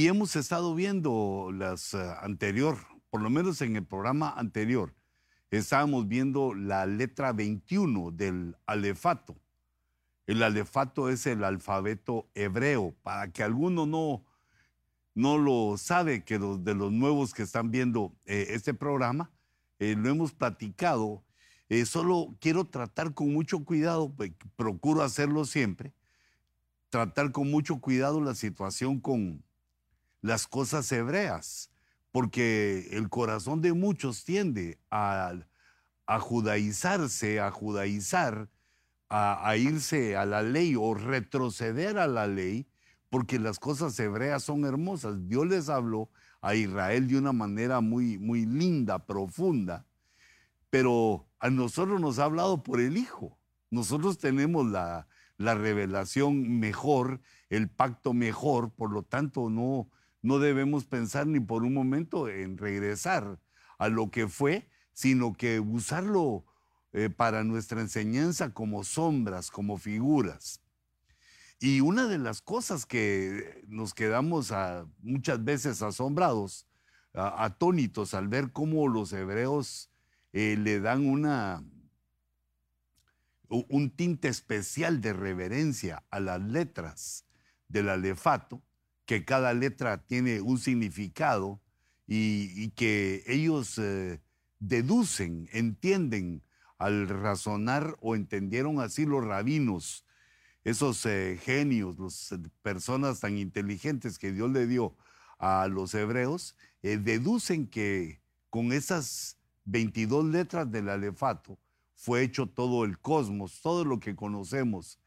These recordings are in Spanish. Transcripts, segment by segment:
Y hemos estado viendo las eh, anterior, por lo menos en el programa anterior, estábamos viendo la letra 21 del alefato. El alefato es el alfabeto hebreo. Para que alguno no, no lo sabe, que de los nuevos que están viendo eh, este programa, eh, lo hemos platicado. solo quiero tratar con mucho cuidado, pues, procuro hacerlo siempre, tratar con mucho cuidado la situación con las cosas hebreas, porque el corazón de muchos tiende a, a judaizarse, a judaizar, a, irse a la ley o retroceder a la ley, porque las cosas hebreas son hermosas. Dios les habló a Israel de una manera muy, muy linda, profunda, pero a nosotros nos ha hablado por el Hijo. Nosotros tenemos la, la revelación mejor, el pacto mejor, por lo tanto no, no debemos pensar ni por un momento en regresar a lo que fue, sino que usarlo eh, para nuestra enseñanza como sombras, como figuras. Y una de las cosas que nos quedamos muchas veces asombrados, atónitos al ver cómo los hebreos eh, le dan una, un tinte especial de reverencia a las letras del alefato, que cada letra tiene un significado y, que ellos eh, deducen, entienden al razonar o entendieron así los rabinos, esos eh, genios, las eh, personas tan inteligentes que Dios le dio a los hebreos, deducen que con esas 22 letras del alefato fue hecho todo el cosmos, todo lo que conocemos,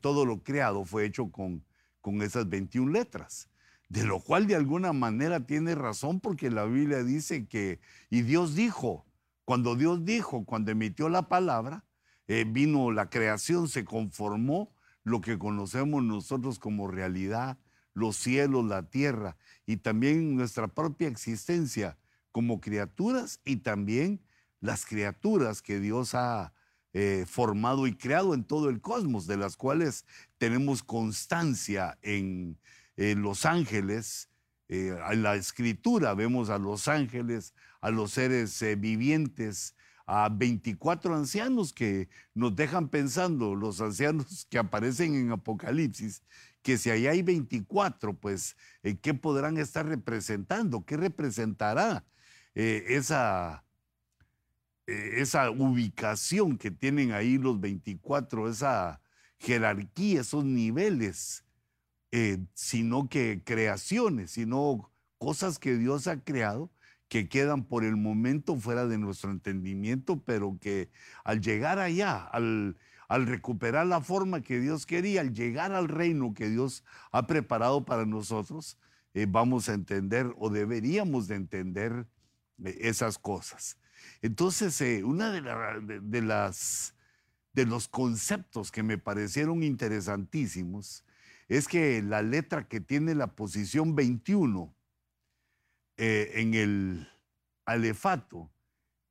todo lo creado fue hecho con con esas 21 letras. De lo cual de alguna manera tiene razón porque la Biblia dice que, y Dios dijo, cuando Dios dijo, cuando emitió la palabra, eh, vino la creación, se conformó lo que conocemos nosotros como realidad, los cielos, la tierra y también nuestra propia existencia como criaturas y también las criaturas que Dios ha eh, formado y creado en todo el cosmos, de las cuales tenemos constancia en, los ángeles. Eh, en la escritura vemos a los ángeles, a los seres eh, vivientes, a 24 ancianos que nos dejan pensando, los ancianos que aparecen en Apocalipsis, que si ahí hay 24, pues, ¿qué podrán estar representando? ¿Qué representará esa ubicación que tienen ahí los 24, esa jerarquía, esos niveles, eh, sino que creaciones, sino cosas que Dios ha creado que quedan por el momento fuera de nuestro entendimiento, pero que al llegar allá, al, recuperar la forma que Dios quería, al llegar al reino que Dios ha preparado para nosotros, eh, vamos a entender o deberíamos de entender esas cosas. Entonces, eh, una de, las, de los conceptos que me parecieron interesantísimos es que la letra que tiene la posición 21 eh, en el alefato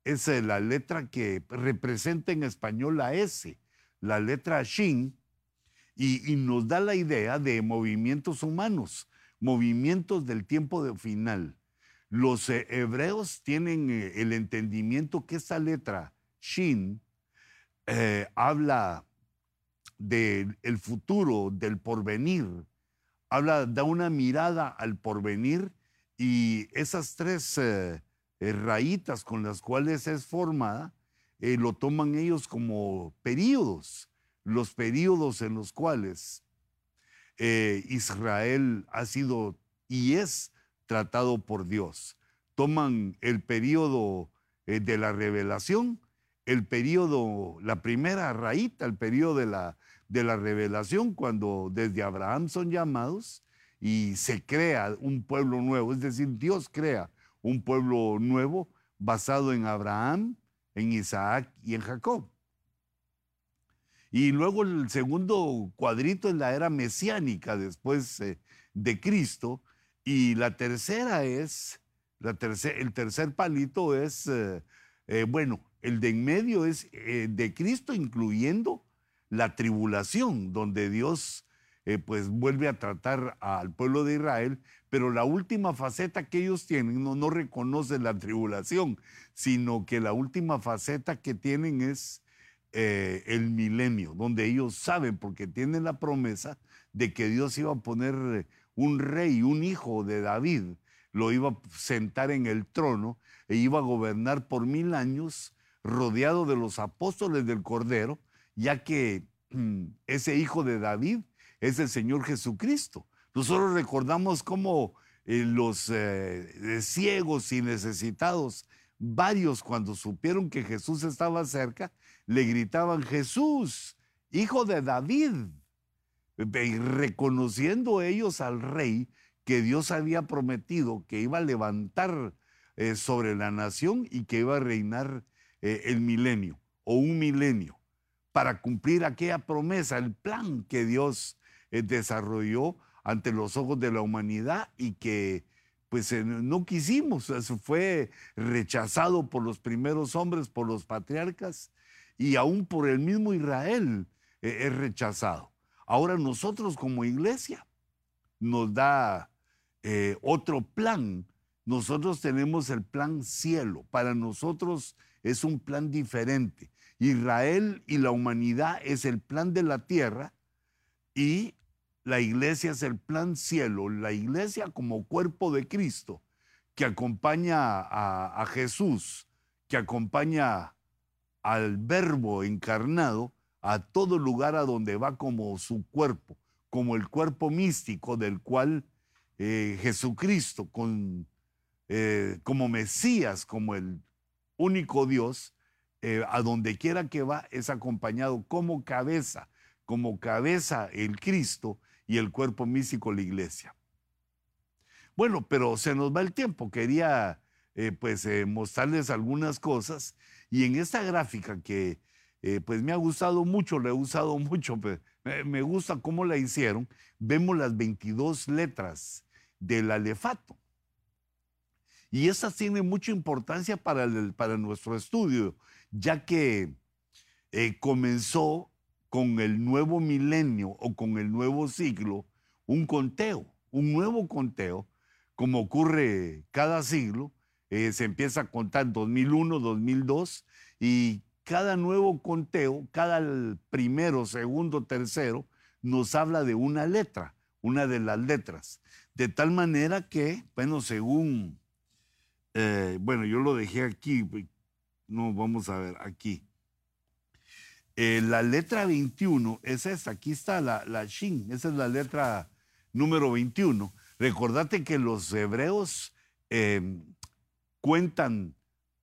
es eh, la letra que representa en español la S, la letra Shin, y, y, nos da la idea de movimientos humanos, movimientos del tiempo de final. Los eh, hebreos tienen eh, el entendimiento que esa letra, Shin, eh, habla del futuro, del porvenir, habla, da una mirada al porvenir y esas tres rayitas con las cuales es formada, lo toman ellos como periodos, los periodos en los cuales Israel ha sido y es tratado por Dios. Toman el periodo eh, de la revelación, el periodo, la primera raíz, el periodo de la, de la revelación, cuando desde Abraham son llamados y se crea un pueblo nuevo, es decir, Dios crea un pueblo nuevo basado en Abraham, en Isaac y en Jacob. Y luego el segundo cuadrito es la era mesiánica después eh, de Cristo, y la tercera es, la el tercer palito es, eh, eh, bueno, el de en medio es eh, de Cristo incluyendo la tribulación, donde Dios pues vuelve a tratar al pueblo de Israel, pero la última faceta que ellos tienen no, no la tribulación, sino que la última faceta que tienen es el milenio, donde ellos saben, porque tienen la promesa de que Dios iba a poner un rey, un hijo de David, lo iba a sentar en el trono e iba a gobernar por mil años rodeado de los apóstoles del Cordero, ya que mm, ese hijo de David es el Señor Jesucristo. Nosotros recordamos cómo eh, los eh, ciegos y necesitados, varios cuando supieron que Jesús estaba cerca, le gritaban, Jesús, hijo de David, reconociendo ellos al rey que Dios había prometido que iba a levantar eh, sobre la nación y que iba a reinar el milenio o un milenio para cumplir aquella promesa, el plan que Dios eh, desarrolló ante los ojos de la humanidad y que pues eh, no quisimos, fue rechazado por los primeros hombres, por los patriarcas y aún por el mismo Israel eh, es rechazado. Ahora nosotros como iglesia nos da otro plan. Nosotros tenemos el plan cielo. Para nosotros es un plan diferente. Israel y la humanidad es el plan de la tierra y la iglesia es el plan cielo, la iglesia como cuerpo de Cristo, que acompaña a, Jesús, que acompaña al verbo encarnado a todo lugar a donde va como su cuerpo, como el cuerpo místico del cual eh, Jesucristo, con, eh, como Mesías, como el único Dios, eh, a donde quiera que va, es acompañado como cabeza, como cabeza el Cristo y el cuerpo místico la iglesia. Bueno, pero se nos va el tiempo. Quería pues mostrarles algunas cosas y en esta gráfica que eh, pues me ha gustado mucho, le he usado mucho, me gusta cómo la hicieron, vemos las 22 letras del alefato. Y estas tienen mucha importancia para, para nuestro estudio, ya que comenzó con el nuevo milenio o con el nuevo siglo un conteo, un nuevo conteo, como ocurre cada siglo. Eh, se empieza a contar 2001, 2002 y cada nuevo conteo, cada primero, segundo, tercero, nos habla de una letra, una de las letras. De tal manera que, bueno, según, eh, bueno, yo lo dejé aquí, no, vamos a ver, aquí. Eh, la letra 21 es esta, aquí está la, la Shin, esa es la letra número 21. Recordate que los hebreos em, cuentan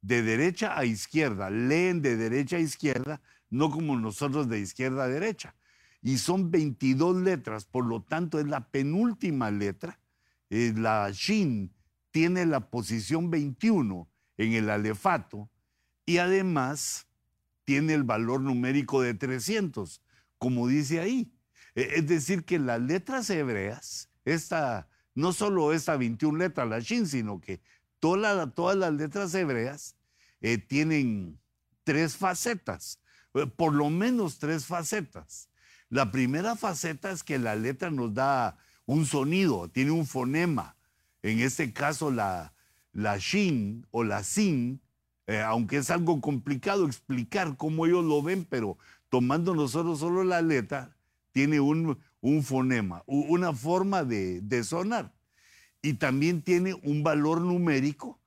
de derecha a izquierda, leen de derecha a izquierda, no como nosotros de izquierda a derecha. Y son 22 letras, por lo tanto es la penúltima letra. Eh, la Shin tiene la posición 21 en el alefato y además tiene el valor numérico de 300, como dice ahí. E, es decir, que las letras hebreas, esta, no solo esta 21 letras, la Shin, sino que todas las letras hebreas eh, tienen tres facetas, eh, por lo menos tres facetas. La primera faceta es que la letra nos da un sonido, tiene un fonema. En este caso, la, Shin o la Sin eh, aunque es algo complicado explicar cómo ellos lo ven, pero tomando nosotros solo la letra, tiene un, fonema, una forma de, sonar. Y también tiene un valor numérico,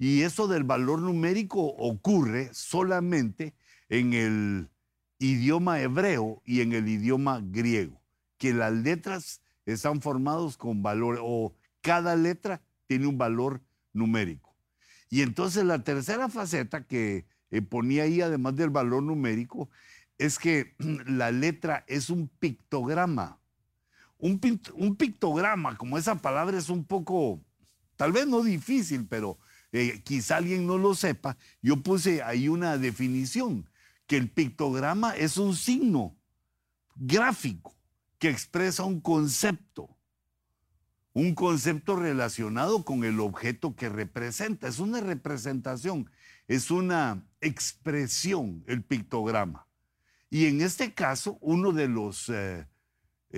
y eso del valor numérico ocurre solamente en el idioma hebreo y en el idioma griego, que las letras están formados con valor, o cada letra tiene un valor numérico. Y entonces la tercera faceta que eh, ponía ahí, además del valor numérico, es que la letra es un pictograma. Un, pictograma, como esa palabra es un poco, tal vez no difícil, pero eh, quizá alguien no lo sepa, yo puse ahí una definición, que el pictograma es un signo gráfico que expresa un concepto un concepto relacionado con el objeto que representa. Es una representación, es una expresión, el pictograma. Y en este caso, uno de los, eh,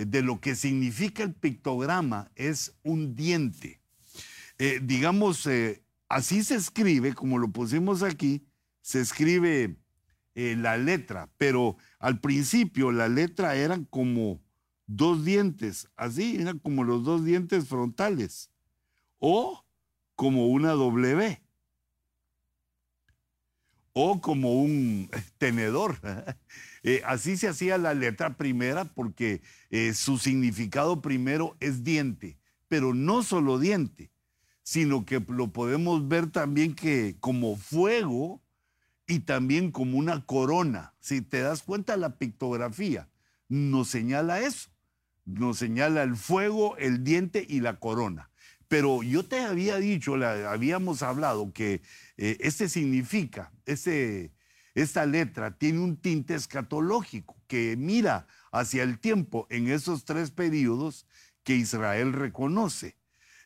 de lo que significa el pictograma es un diente. Eh, digamos, eh, así se escribe, como lo pusimos aquí, se escribe la letra, pero al principio la letra eran como dos dientes, así, eran como los dos dientes frontales, o como una W, o como un tenedor. Eh, así se hacía la letra primera porque eh, su significado primero es diente, pero no solo diente, sino que lo podemos ver también que como fuego y también como una corona. Si te das cuenta, la pictografía nos señala eso, nos señala el fuego, el diente y la corona. Pero yo te había dicho, habíamos hablado que eh, este significa, este esta letra tiene un tinte escatológico que mira hacia el tiempo en esos tres periodos que Israel reconoce.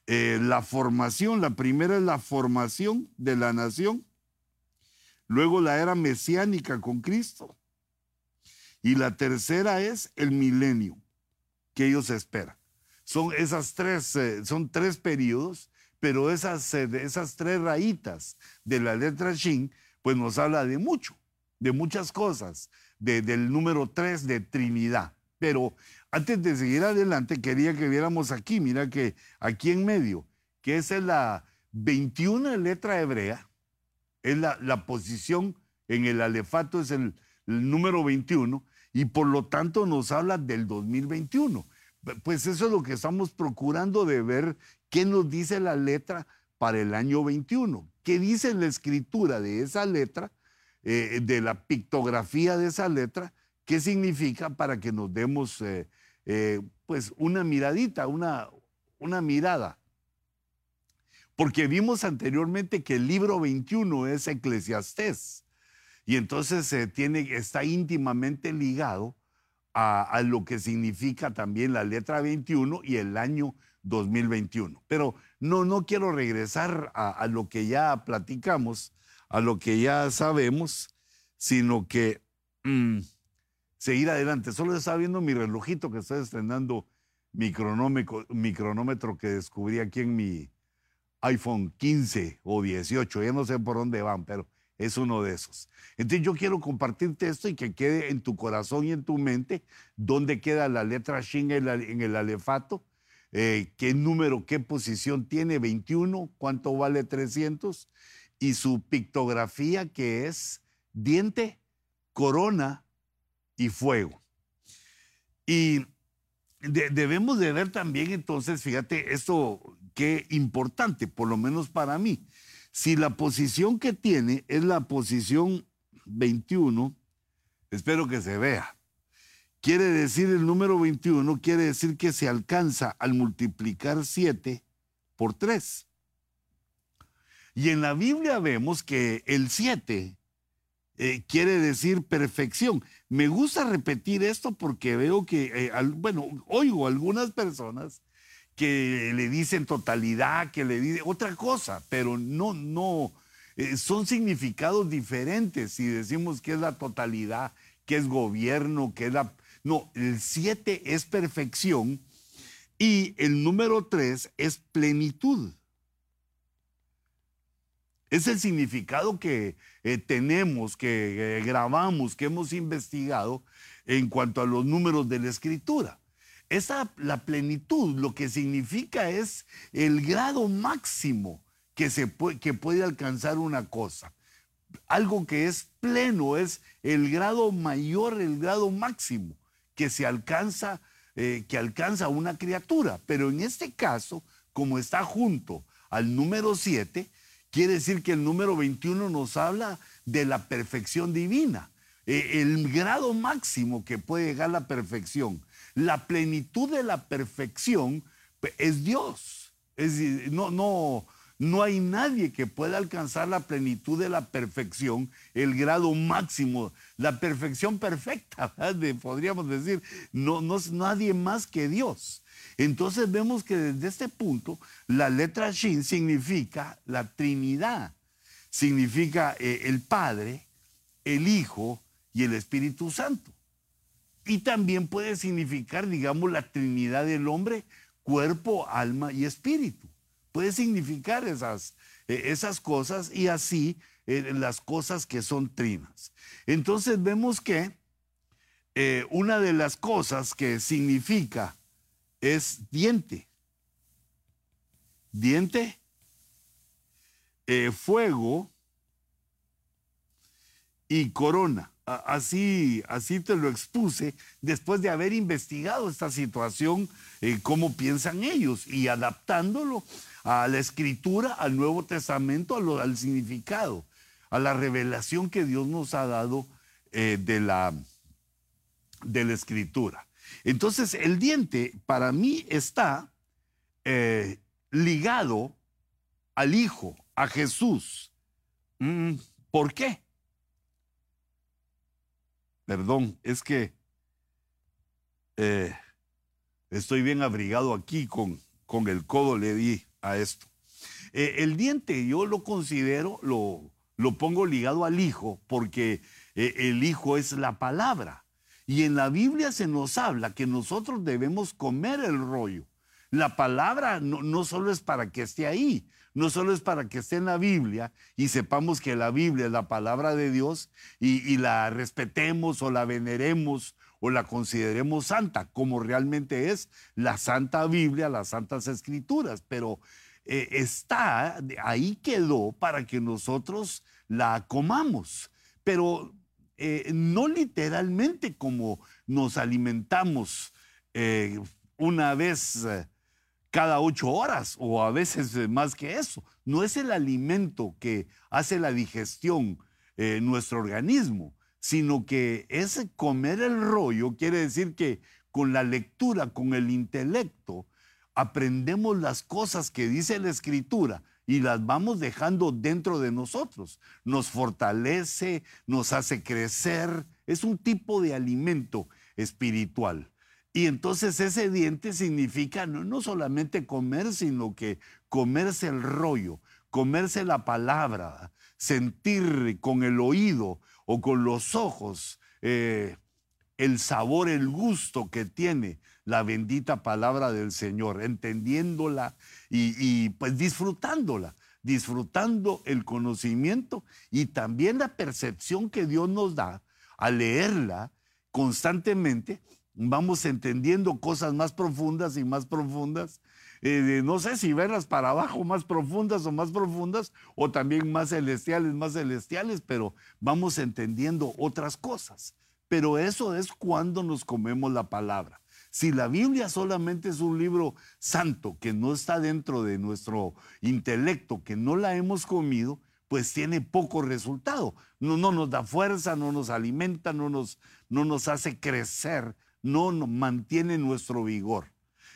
Eh, la formación, la primera es la formación de la nación, luego la era mesiánica con Cristo y la tercera es el milenio que ellos esperan. Son esas tres, eh, son tres periodos, pero esas, eh, esas tres rayitas de la letra Shin, pues nos habla de mucho de muchas cosas, del número 3 de Trinidad. Pero antes de seguir adelante, quería que viéramos aquí, mira que aquí en medio, que es la 21 letra hebrea, es la, posición en el alefato, es el, el número 21, y por lo tanto nos habla del 2021. Pues eso es lo que estamos procurando de ver qué nos dice la letra para el año 21, qué dice la escritura de esa letra eh, de la pictografía de esa letra, qué significa para que nos demos eh, eh, pues una miradita, una, una mirada. Porque vimos anteriormente que el libro 21 es Eclesiastés y entonces tiene, está íntimamente ligado a, lo que significa también la letra 21 y el año 2021. Pero no, no quiero regresar a, a lo que ya platicamos, a lo que ya sabemos, sino que mm, seguir adelante. Solo estaba viendo mi relojito que estoy estrenando mi cronómetro, que descubrí aquí en mi iPhone 15 o 18, ya no sé por dónde van, pero es uno de esos. Entonces yo quiero compartirte esto y que quede en tu corazón y en tu mente dónde queda la letra Shin en, el alefato, eh, qué número, qué posición tiene, 21, cuánto vale 300 y su pictografía que es diente, corona y fuego. Y debemos de ver también entonces, fíjate, esto qué importante, por lo menos para mí. Si la posición que tiene es la posición 21, espero que se vea. Quiere decir el número 21, quiere decir que se alcanza al multiplicar 7 por 3. Y en la Biblia vemos que el 7 eh, quiere decir perfección. Me gusta repetir esto porque veo que, eh, bueno, oigo algunas personas que le dicen totalidad, que le dicen otra cosa, pero no, no, eh, son significados diferentes si decimos que es la totalidad, que es gobierno, que es la... No, el 7 es perfección y el número 3 es plenitud. Es el significado que eh, tenemos, que eh, grabamos, que hemos investigado en cuanto a los números de la escritura. Esa, la plenitud, lo que significa es el grado máximo que, se puede, alcanzar una cosa. Algo que es pleno, es el grado mayor, el grado máximo que se alcanza, eh, que alcanza una criatura. Pero en este caso, como está junto al número 7, Quiere decir que el número 21 nos habla de la perfección divina, e, el grado máximo que puede llegar la perfección. La plenitud de la perfección pues, es Dios. Es no, no, no hay nadie que pueda alcanzar la plenitud de la perfección, el grado máximo, la perfección perfecta, podríamos decir. No, no es nadie más que Dios. Entonces vemos que desde este punto la letra Shin significa la Trinidad, significa eh, el Padre, el Hijo y el Espíritu Santo. y también puede significar, digamos, la Trinidad del hombre, cuerpo, alma y espíritu. Puede significar esas, eh, esas cosas y así eh, las cosas que son trinas. Entonces vemos que una de las cosas que significa es diente. Diente, fuego y corona. Así, así te lo expuse después de haber investigado esta situación, cómo piensan ellos y adaptándolo a la escritura, al Nuevo Testamento, al significado, a la revelación que Dios nos ha dado eh, de, la, de la escritura. Entonces, el diente para mí está eh, ligado al Hijo, a Jesús. Mm, ¿Por qué? Perdón, es que eh, estoy bien abrigado aquí con, con el codo, le di a esto. Eh, el diente yo lo considero, lo, lo pongo ligado al hijo, porque eh, el hijo es la palabra. Y en la Biblia se nos habla que nosotros debemos comer el rollo. La palabra no, no, solo es para que esté ahí, no solo es para que esté en la Biblia y sepamos que la Biblia es la palabra de Dios y, la respetemos o la veneremos o la consideremos santa, como realmente es la Santa Biblia, las Santas Escrituras, pero eh, está, ahí quedó para que nosotros la comamos, pero eh, no literalmente como nos alimentamos eh, una vez cada ocho horas o a veces más que eso. No es el alimento que hace la digestión nuestro organismo, sino que ese comer el rollo quiere decir que con la lectura, con el intelecto, aprendemos las cosas que dice la escritura y las vamos dejando dentro de nosotros. Nos fortalece, nos hace crecer, es un tipo de alimento espiritual. Y entonces ese diente significa no, no solamente comer, sino que comerse el rollo, comerse la palabra, sentir con el oído o con los ojos eh, el sabor, el gusto que tiene la bendita palabra del Señor, entendiéndola y, pues disfrutándola, disfrutando el conocimiento y también la percepción que Dios nos da al leerla constantemente. Vamos entendiendo cosas más profundas y más profundas eh, no sé si verlas para abajo más profundas o más profundas, o también más celestiales, más celestiales, pero vamos entendiendo otras cosas. Pero eso es cuando nos comemos la palabra. Si la Biblia solamente es un libro santo que no está dentro de nuestro intelecto, que no la hemos comido, pues tiene poco resultado. No, no nos da fuerza, no nos alimenta, no nos, no nos hace crecer, no nos mantiene nuestro vigor.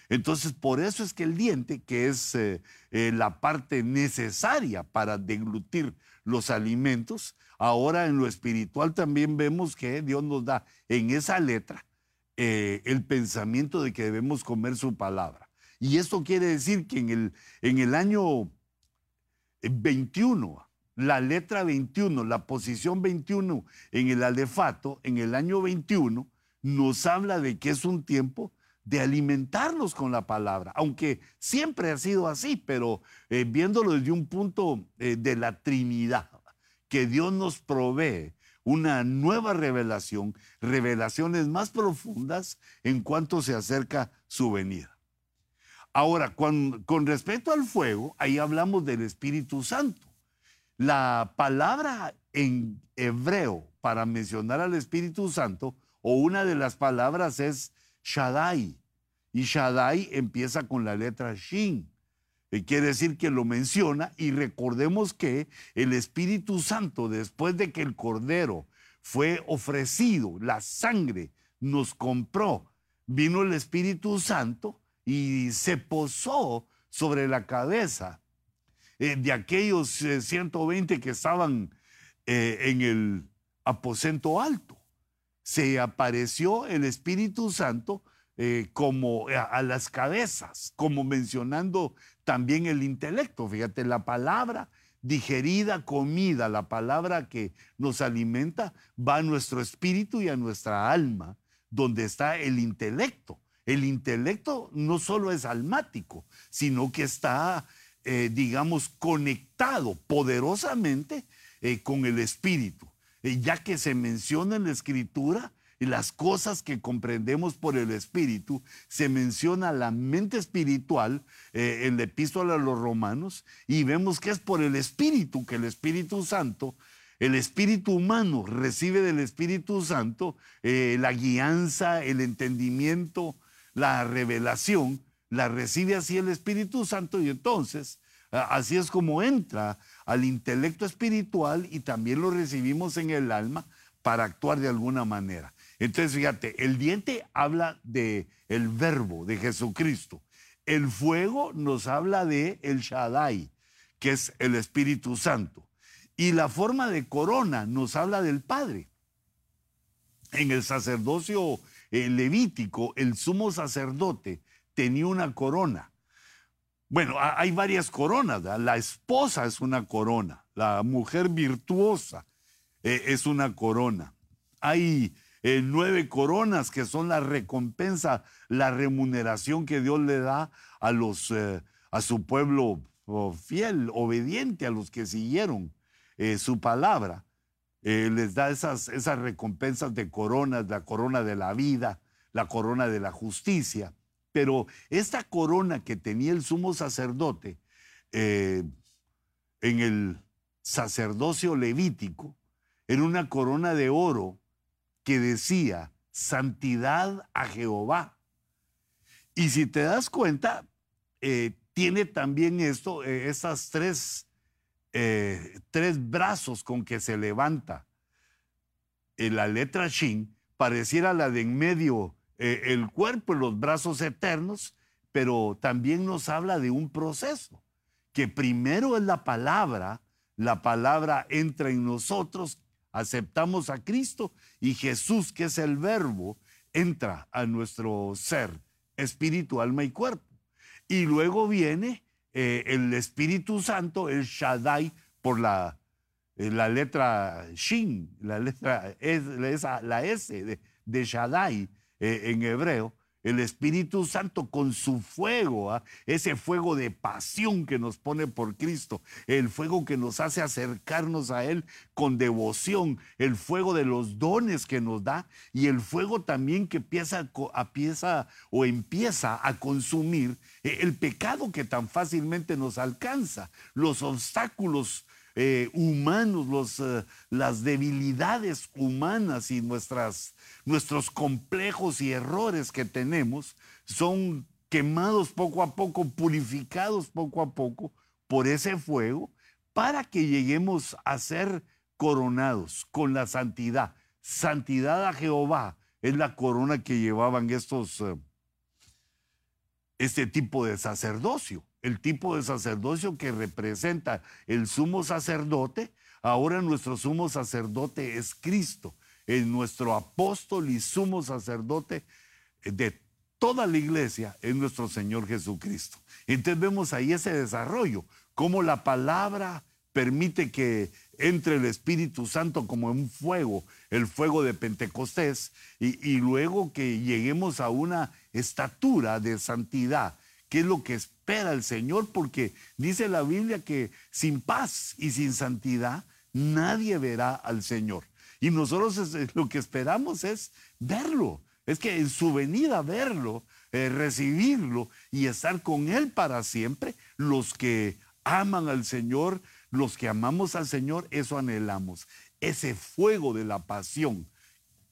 Entonces, por eso es que el diente, que es eh, eh, la parte necesaria para deglutir los alimentos, ahora en lo espiritual también vemos que Dios nos da en esa letra eh, el pensamiento de que debemos comer su palabra. Y esto quiere decir que en el, en el año 21, la letra 21, la posición 21 en el alefato, en el año 21, nos habla de que es un tiempo de alimentarnos con la palabra, aunque siempre ha sido así, pero eh, viéndolo desde un punto eh, de la Trinidad, que Dios nos provee una nueva revelación, revelaciones más profundas en cuanto se acerca su venida. Ahora, con, con respecto al fuego, ahí hablamos del Espíritu Santo. La palabra en hebreo para mencionar al Espíritu Santo, o una de las palabras es Shaddai. Y Shaddai empieza con la letra Shin. Quiere decir que lo menciona y recordemos que el Espíritu Santo, después de que el Cordero fue ofrecido, la sangre nos compró, vino el Espíritu Santo y se posó sobre la cabeza eh, de aquellos 120 eh, que estaban eh, en el aposento alto. Se apareció el Espíritu Santo eh, como a, las cabezas, como mencionando también el intelecto. Fíjate, la palabra digerida, comida, la palabra que nos alimenta, va a nuestro espíritu y a nuestra alma, donde está el intelecto. El intelecto no solo es almático, sino que está, eh, digamos, conectado poderosamente eh, con el espíritu, eh, ya que se menciona en la escritura las cosas que comprendemos por el Espíritu, se menciona la mente espiritual en la epístola a los romanos y vemos que es por el Espíritu que el Espíritu Santo el espíritu humano recibe del Espíritu Santo eh, la guianza, el entendimiento, la revelación, la recibe así el Espíritu Santo y entonces así es como entra al intelecto espiritual y también lo recibimos en el alma para actuar de alguna manera. Entonces, fíjate, el diente habla de el verbo de Jesucristo. El fuego nos habla de el Shaddai, que es el Espíritu Santo. Y la forma de corona nos habla del Padre. En el sacerdocio eh, levítico, el sumo sacerdote tenía una corona. Bueno, hay varias coronas. La esposa es una corona. La mujer virtuosa eh, es una corona. Hay eh, nueve coronas que son la recompensa, la remuneración que Dios le da a, los, a su pueblo oh, fiel, obediente, a los que siguieron eh, su palabra, eh, les da esas, esas recompensas de coronas, la corona de la vida, la corona de la justicia. Pero esta corona que tenía el sumo sacerdote eh, en el sacerdocio levítico era una corona de oro que decía santidad a Jehová. Y si te das cuenta, tiene también esto, esas tres eh, tres brazos con que se levanta. En la letra Shin pareciera la de en medio eh, el cuerpo y los brazos eternos, pero también nos habla de un proceso, que primero es la palabra, la palabra entra en nosotros, aceptamos a Cristo y Jesús, que es el verbo, entra a nuestro ser, espíritu, alma y cuerpo. Y luego viene eh, el Espíritu Santo, el Shaddai, por la, eh, la letra Shin, la letra es, la S de, de Shaddai eh, en hebreo, el Espíritu Santo con su fuego, ¿ah? ese fuego de pasión que nos pone por Cristo, el fuego que nos hace acercarnos a Él con devoción, el fuego de los dones que nos da. Y el fuego también que empieza, a, o empieza a consumir eh, el pecado que tan fácilmente nos alcanza, los obstáculos eh, humanos, los, eh, las debilidades humanas y nuestras, nuestros complejos y errores que tenemos son quemados poco a poco, purificados poco a poco por ese fuego para que lleguemos a ser coronados con la santidad. Santidad a Jehová es la corona que llevaban estos, eh, este tipo de sacerdocio el tipo de sacerdocio que representa el sumo sacerdote, ahora nuestro sumo sacerdote es Cristo, es nuestro apóstol y sumo sacerdote de toda la iglesia es nuestro Señor Jesucristo. Entonces vemos ahí ese desarrollo, cómo la palabra permite que entre el Espíritu Santo como un fuego, el fuego de Pentecostés, y, y luego que lleguemos a una estatura de santidad qué es lo que espera el Señor, porque dice la Biblia que sin paz y sin santidad nadie verá al Señor. Y nosotros lo que esperamos es verlo, es que en su venida verlo, eh, recibirlo y estar con Él para siempre, los que aman al Señor, los que amamos al Señor, eso anhelamos, ese fuego de la pasión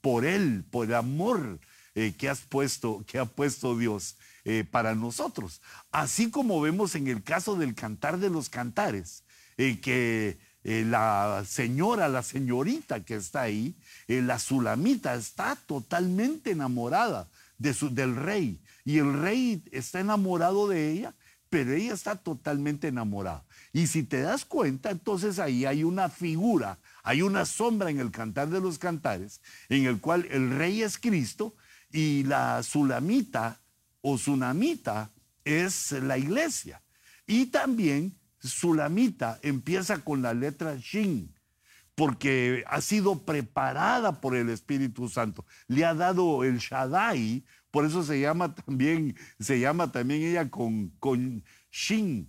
por Él, por el amor eh, que has puesto, que ha puesto Dios eh, para nosotros. Así como vemos en el caso del cantar de los cantares, eh, que la señora, la señorita que está ahí, la sulamita, está totalmente enamorada de su, del rey. Y el rey está enamorado de ella, pero ella está totalmente enamorada. Y si te das cuenta, entonces ahí hay una figura, hay una sombra en el cantar de los cantares, en el cual el rey es Cristo y la sulamita o sunamita es la iglesia. Y también sulamita empieza con la letra shin. porque ha sido preparada por el Espíritu Santo. Le ha dado el Shaddai, por eso se llama también, se llama también ella con, con Shin,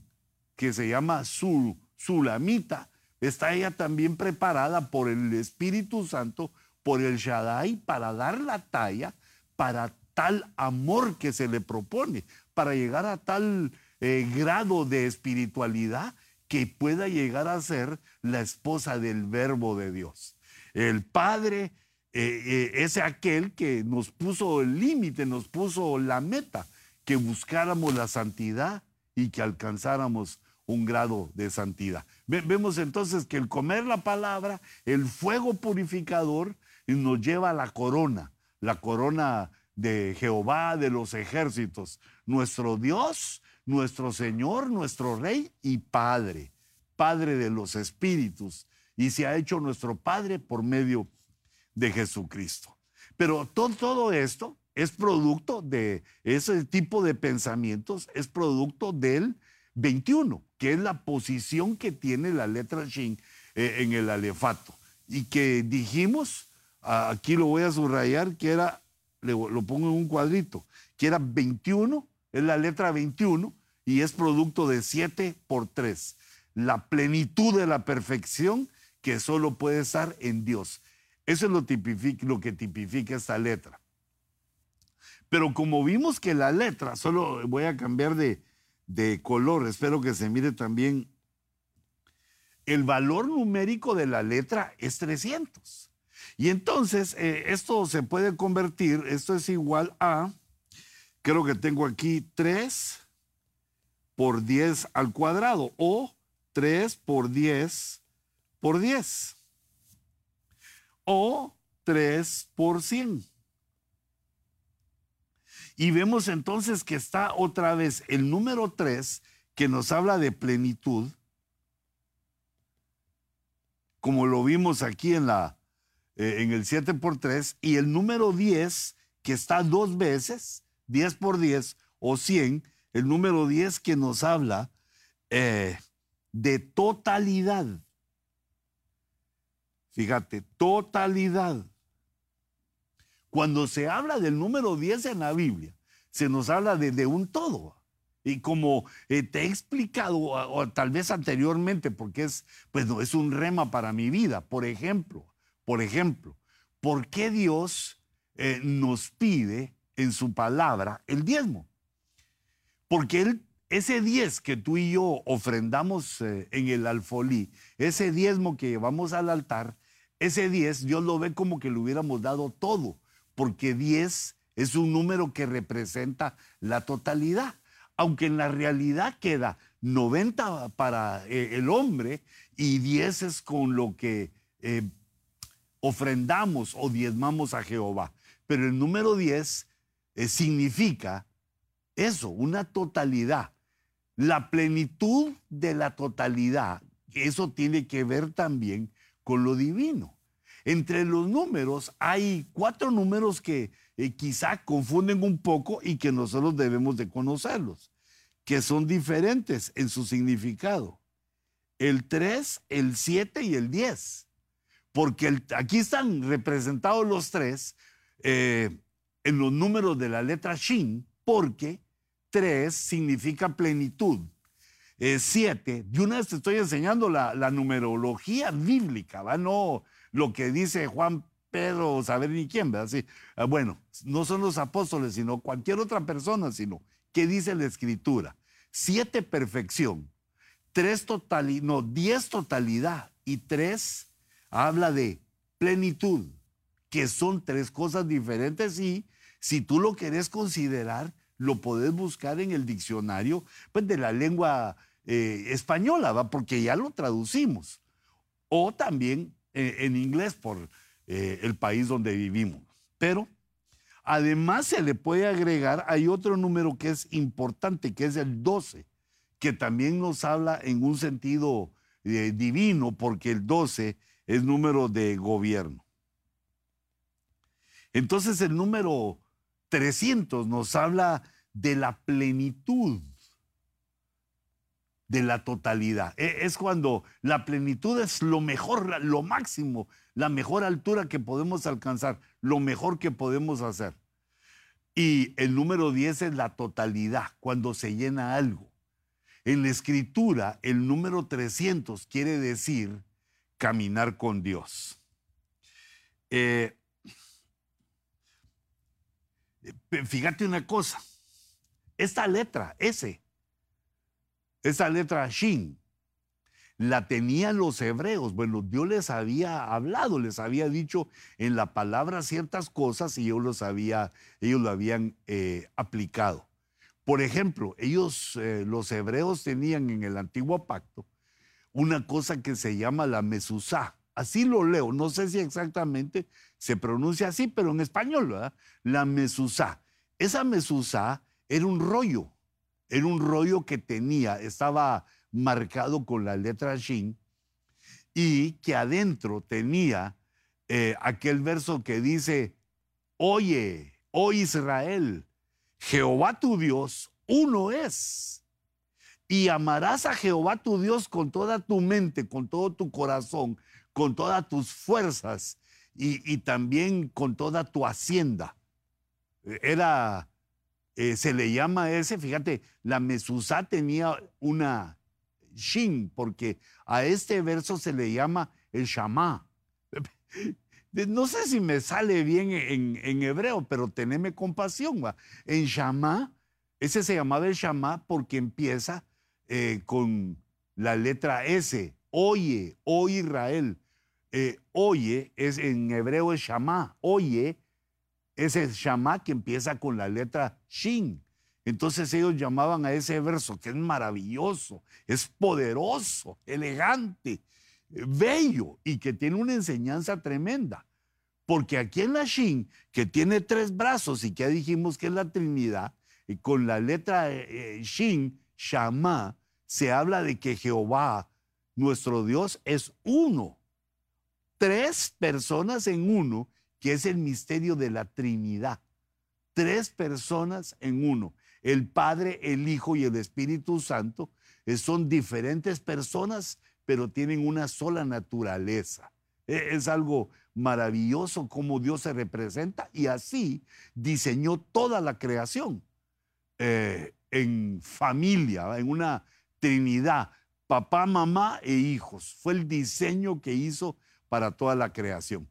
que se llama Sul, Sulamita. Está ella también preparada por el Espíritu Santo, por el Shaddai, para dar la talla para tal amor que se le propone, para llegar a tal eh, grado de espiritualidad que pueda llegar a ser la esposa del verbo de Dios. El Padre eh, eh, es aquel que nos puso el límite, nos puso la meta, que buscáramos la santidad y que alcanzáramos un grado de santidad. Vemos entonces que el comer la palabra, el fuego purificador, nos lleva a la corona, la corona de Jehová de los ejércitos, nuestro Dios, nuestro Señor, nuestro Rey y Padre, Padre de los espíritus, y se ha hecho nuestro Padre por medio de Jesucristo. Pero todo, esto es producto de ese tipo de pensamientos, es producto del 21, que es la posición que tiene la letra Shin eh, en el alefato. Y que dijimos, aquí lo voy a subrayar, que era, lo pongo en un cuadrito, que era 21, es la letra 21 y es producto de 7 por 3. La plenitud de la perfección que solo puede estar en Dios. Eso es lo, lo que tipifica esta letra. Pero como vimos que la letra, solo voy a cambiar de, de color, espero que se mire también, el valor numérico de la letra es 300. Y entonces eh, esto se puede convertir, esto es igual a, creo que tengo aquí 3 por 10 al cuadrado o 3 por 10 por 10 o 3 por 100. Y vemos entonces que está otra vez el número 3 que nos habla de plenitud, como lo vimos aquí en, la, eh, en el 7 por 3, y el número 10 que está dos veces, 10 por 10 o 100, el número 10 que nos habla eh, de totalidad. Fíjate, totalidad. Cuando se habla del número 10 en la Biblia, se nos habla de, un todo. Y como eh, te he explicado, o, tal vez anteriormente, porque es, pues, no, es un rema para mi vida, por ejemplo, por ejemplo, ¿por qué Dios eh, nos pide en su palabra el diezmo? Porque ese diez que tú y yo ofrendamos eh, en el alfolí, ese diezmo que llevamos al altar, ese diez Dios lo ve como que le hubiéramos dado todo porque 10 es un número que representa la totalidad, aunque en la realidad queda 90 para eh, el hombre y 10 es con lo que ofrendamos o diezmamos a Jehová. Pero el número 10 eh, significa eso, una totalidad. La plenitud de la totalidad, eso tiene que ver también con lo divino. Entre los números hay cuatro números que eh, quizá confunden un poco y que nosotros debemos de conocerlos, que son diferentes en su significado. El 3, el 7 y el 10. Porque aquí están representados los tres eh, en los números de la letra Shin, porque 3 significa plenitud. 7, eh, de una vez te estoy enseñando la, la numerología bíblica, ¿va? No, lo que dice Juan Pedro, saber ni quién, ¿verdad? Sí. Ah, bueno, no son los apóstoles, sino cualquier otra persona, sino ¿qué dice la escritura? Siete perfección, tres totalidad, no, diez totalidad y tres habla de plenitud, que son tres cosas diferentes y si tú lo querés considerar, lo podés buscar en el diccionario pues, de la lengua eh, española, ¿va? porque ya lo traducimos. O también eh, en inglés por eh, el país donde vivimos. Pero además se le puede agregar, hay otro número que es importante, que es el 12, que también nos habla en un sentido divino, porque el 12 es número de gobierno. Entonces el número 300 nos habla de la plenitud de la totalidad. E, es cuando la plenitud es lo mejor, lo máximo, la mejor altura que podemos alcanzar, lo mejor que podemos hacer. Y el número 10 es la totalidad, cuando se llena algo. En la escritura, el número 300 quiere decir caminar con Dios. Eh, fíjate una cosa, esta letra, S, esa letra Shin, la tenían los hebreos. Bueno, Dios les había hablado, les había dicho en la palabra ciertas cosas y ellos, había, ellos lo habían eh, aplicado. Por ejemplo, ellos, eh, los hebreos tenían en el antiguo pacto una cosa que se llama la mesusá. Así lo leo, no sé si exactamente se pronuncia así, pero en español, ¿verdad? La mesusá. Esa mesusá era un rollo, era un rollo que tenía, estaba marcado con la letra Shin y que adentro tenía eh, aquel verso que dice, oye, oh Israel, Jehová tu Dios, uno es. Y amarás a Jehová tu Dios con toda tu mente, con todo tu corazón, con todas tus fuerzas y, también con toda tu hacienda. Era, eh, se le llama ese, fíjate, la Mesusá tenía una shin, porque a este verso se le llama el Shama. No sé si me sale bien en, hebreo, pero teneme compasión. En Shama, ese se llamaba el Shama porque empieza eh, con la letra S. Oye, oh Israel. Eh, oye, es, en hebreo es Shama. Oye, es Shama que empieza con la letra Shin. Entonces ellos llamaban a ese verso, que es maravilloso, es poderoso, elegante, bello y que tiene una enseñanza tremenda. Porque aquí en la Shin, que tiene tres brazos y que dijimos que es la Trinidad, y con la letra eh, Shin, Shama, se habla de que Jehová, nuestro Dios, es uno. Tres personas en uno, que es el misterio de la Trinidad. Tres personas en uno el Padre, el Hijo y el Espíritu Santo eh, son diferentes personas, pero tienen una sola naturaleza. E, es algo maravilloso cómo Dios se representa y así diseñó toda la creación eh, en familia, en una trinidad, papá, mamá e hijos. Fue el diseño que hizo para toda la creación.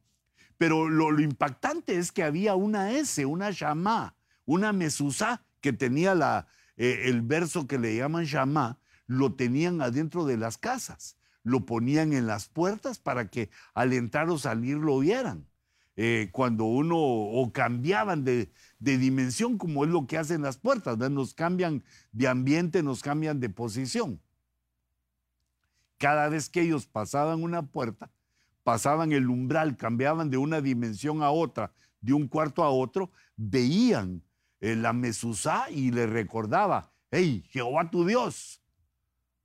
Pero lo, impactante es que había una S, una Shama, una Mesusá que tenía la, eh, el verso que le llaman Shama, lo tenían adentro de las casas, lo ponían en las puertas para que al entrar o salir lo vieran. Eh, cuando uno o cambiaban de, dimensión, como es lo que hacen las puertas, nos cambian de ambiente, nos cambian de posición. Cada vez que ellos pasaban una puerta, pasaban el umbral, cambiaban de una dimensión a otra, de un cuarto a otro, veían la Mesusá y le recordaba, hey, Jehová tu Dios,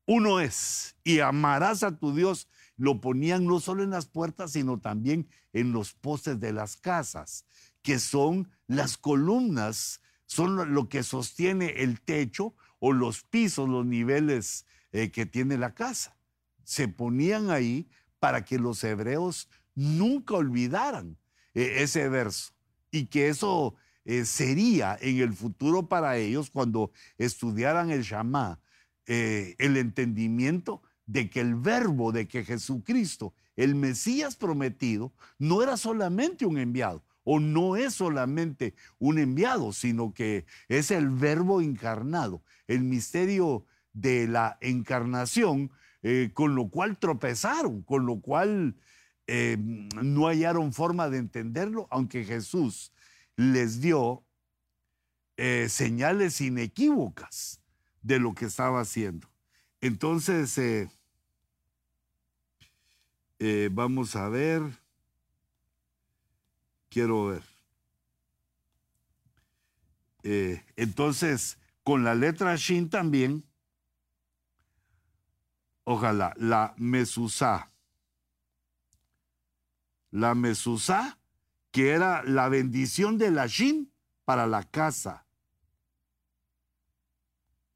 uno es, y amarás a tu Dios. Lo ponían no solo en las puertas, sino también en los postes de las casas, que son las columnas, son lo que sostiene el techo o los pisos, los niveles eh, que tiene la casa. Se ponían ahí para que los hebreos nunca olvidaran eh, ese verso y que eso eh, sería en el futuro para ellos cuando estudiaran el Shama, eh, el entendimiento de que el verbo de que Jesucristo, el Mesías prometido, no era solamente un enviado, o no es solamente un enviado, sino que es el verbo encarnado, el misterio de la encarnación, eh, con lo cual tropezaron, con lo cual no hallaron forma de entenderlo, aunque Jesús les dio eh, señales inequívocas de lo que estaba haciendo. Entonces, eh, eh, vamos a ver, quiero ver. entonces, con la letra Shin también, ojalá, la Mesusá. La Mesusá que era la bendición de la Shin para la casa.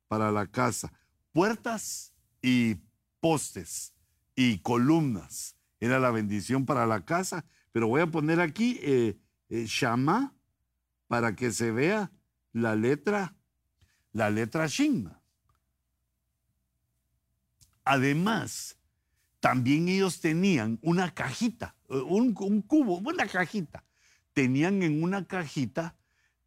Para la casa. Puertas y postes y columnas. Era la bendición para la casa. Pero voy a poner aquí eh, eh, Shama para que se vea la letra, la letra. Además, también ellos tenían una cajita, eh, un, cubo, una cajita. Tenían en una cajita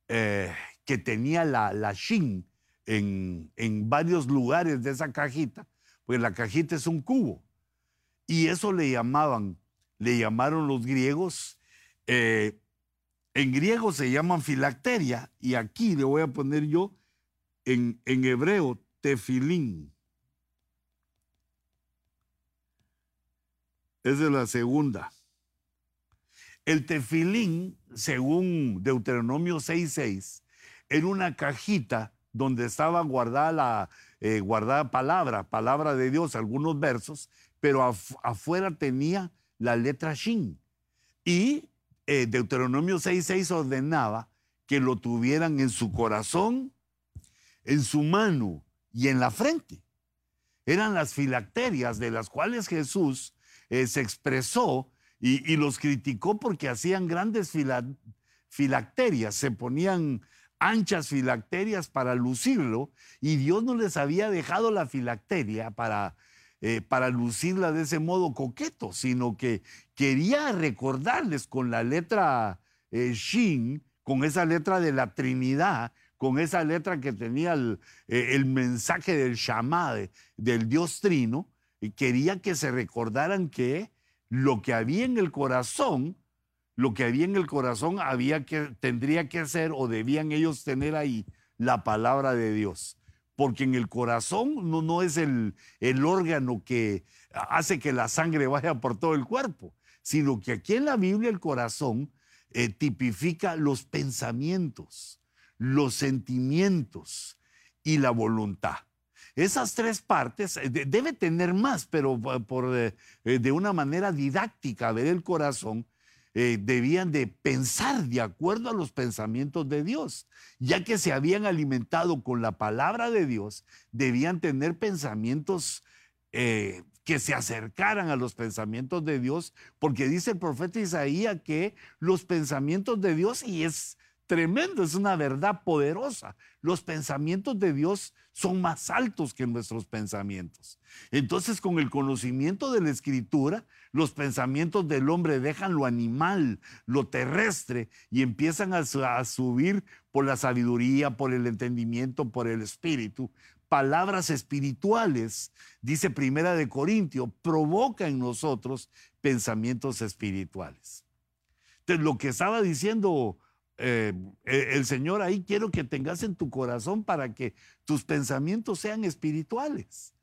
que tenía la, la Shin en, en varios lugares de esa cajita, pues la cajita es un cubo. Y eso le llamaban, le llamaron los griegos, eh, en griego se llaman filacteria, y aquí le voy a poner yo en, hebreo tefilín. Esa es la segunda. El tefilín, según Deuteronomio 6.6, era una cajita donde estaba guardada la eh, guardada palabra, palabra de Dios, algunos versos, pero afuera tenía la letra Shin. Y eh, Deuteronomio 6.6 ordenaba que lo tuvieran en su corazón, en su mano y en la frente. Eran las filacterias de las cuales Jesús eh, se expresó y, los criticó porque hacían grandes filacterias, se ponían anchas filacterias para lucirlo y Dios no les había dejado la filacteria para, eh, para lucirla de ese modo coqueto, sino que quería recordarles con la letra eh, Shin, con esa letra de la Trinidad, con esa letra que tenía el, eh, mensaje del Shama, del Dios Trino, y quería que se recordaran que lo que había en el corazón lo que había en el corazón había que, tendría que ser o debían ellos tener ahí la palabra de Dios. Porque en el corazón no, es el, órgano que hace que la sangre vaya por todo el cuerpo, sino que aquí en la Biblia el corazón eh, tipifica los pensamientos, los sentimientos y la voluntad. Esas tres partes eh, debe tener más, pero por, eh, de una manera didáctica ver el corazón eh, debían de pensar de acuerdo a los pensamientos de Dios, ya que se habían alimentado con la palabra de Dios, debían tener pensamientos eh, que se acercaran a los pensamientos de Dios, porque dice el profeta Isaías que los pensamientos de Dios, y es tremendo, es una verdad poderosa. Los pensamientos de Dios son más altos que nuestros pensamientos. Entonces, con el conocimiento de la escritura, los pensamientos del hombre dejan lo animal, lo terrestre, y empiezan a, subir por la sabiduría, por el entendimiento, por el espíritu. Palabras espirituales, dice Primera de Corintio, provoca en nosotros pensamientos espirituales. Entonces, lo que estaba diciendo eh, eh, el Señor ahí quiero que tengas en tu corazón para que tus pensamientos sean espirituales.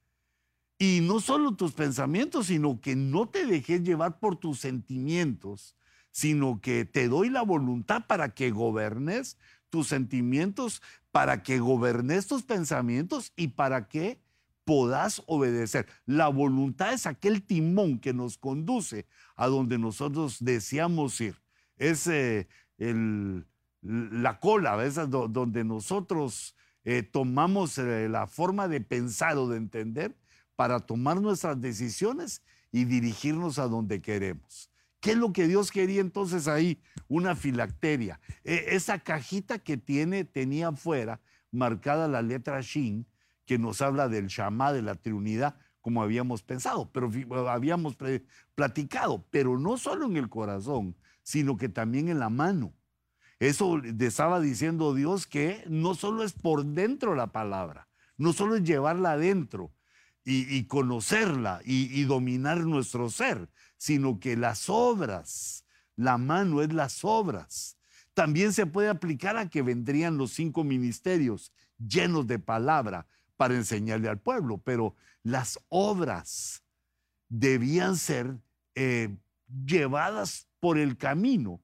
Y no solo tus pensamientos, sino que no te dejes llevar por tus sentimientos, sino que te doy la voluntad para que gobernes tus sentimientos, para que gobernes tus pensamientos y para que podás obedecer. La voluntad es aquel timón que nos conduce a donde nosotros deseamos ir. Es eh, la cola, ¿ves? donde nosotros eh, tomamos eh, la forma de pensar o de entender para tomar nuestras decisiones y dirigirnos a donde queremos. ¿Qué es lo que Dios quería entonces ahí? Una filacteria. E, esa cajita que tiene, tenía afuera marcada la letra Shin, que nos habla del Shama, de la Trinidad, como habíamos pensado, pero habíamos platicado, pero no solo en el corazón, sino que también en la mano. Eso estaba diciendo Dios que no solo es por dentro la palabra, no solo es llevarla adentro y, conocerla y, dominar nuestro ser, sino que las obras, la mano es las obras. También se puede aplicar a que vendrían los cinco ministerios llenos de palabra para enseñarle al pueblo, pero las obras debían ser eh, llevadas por el camino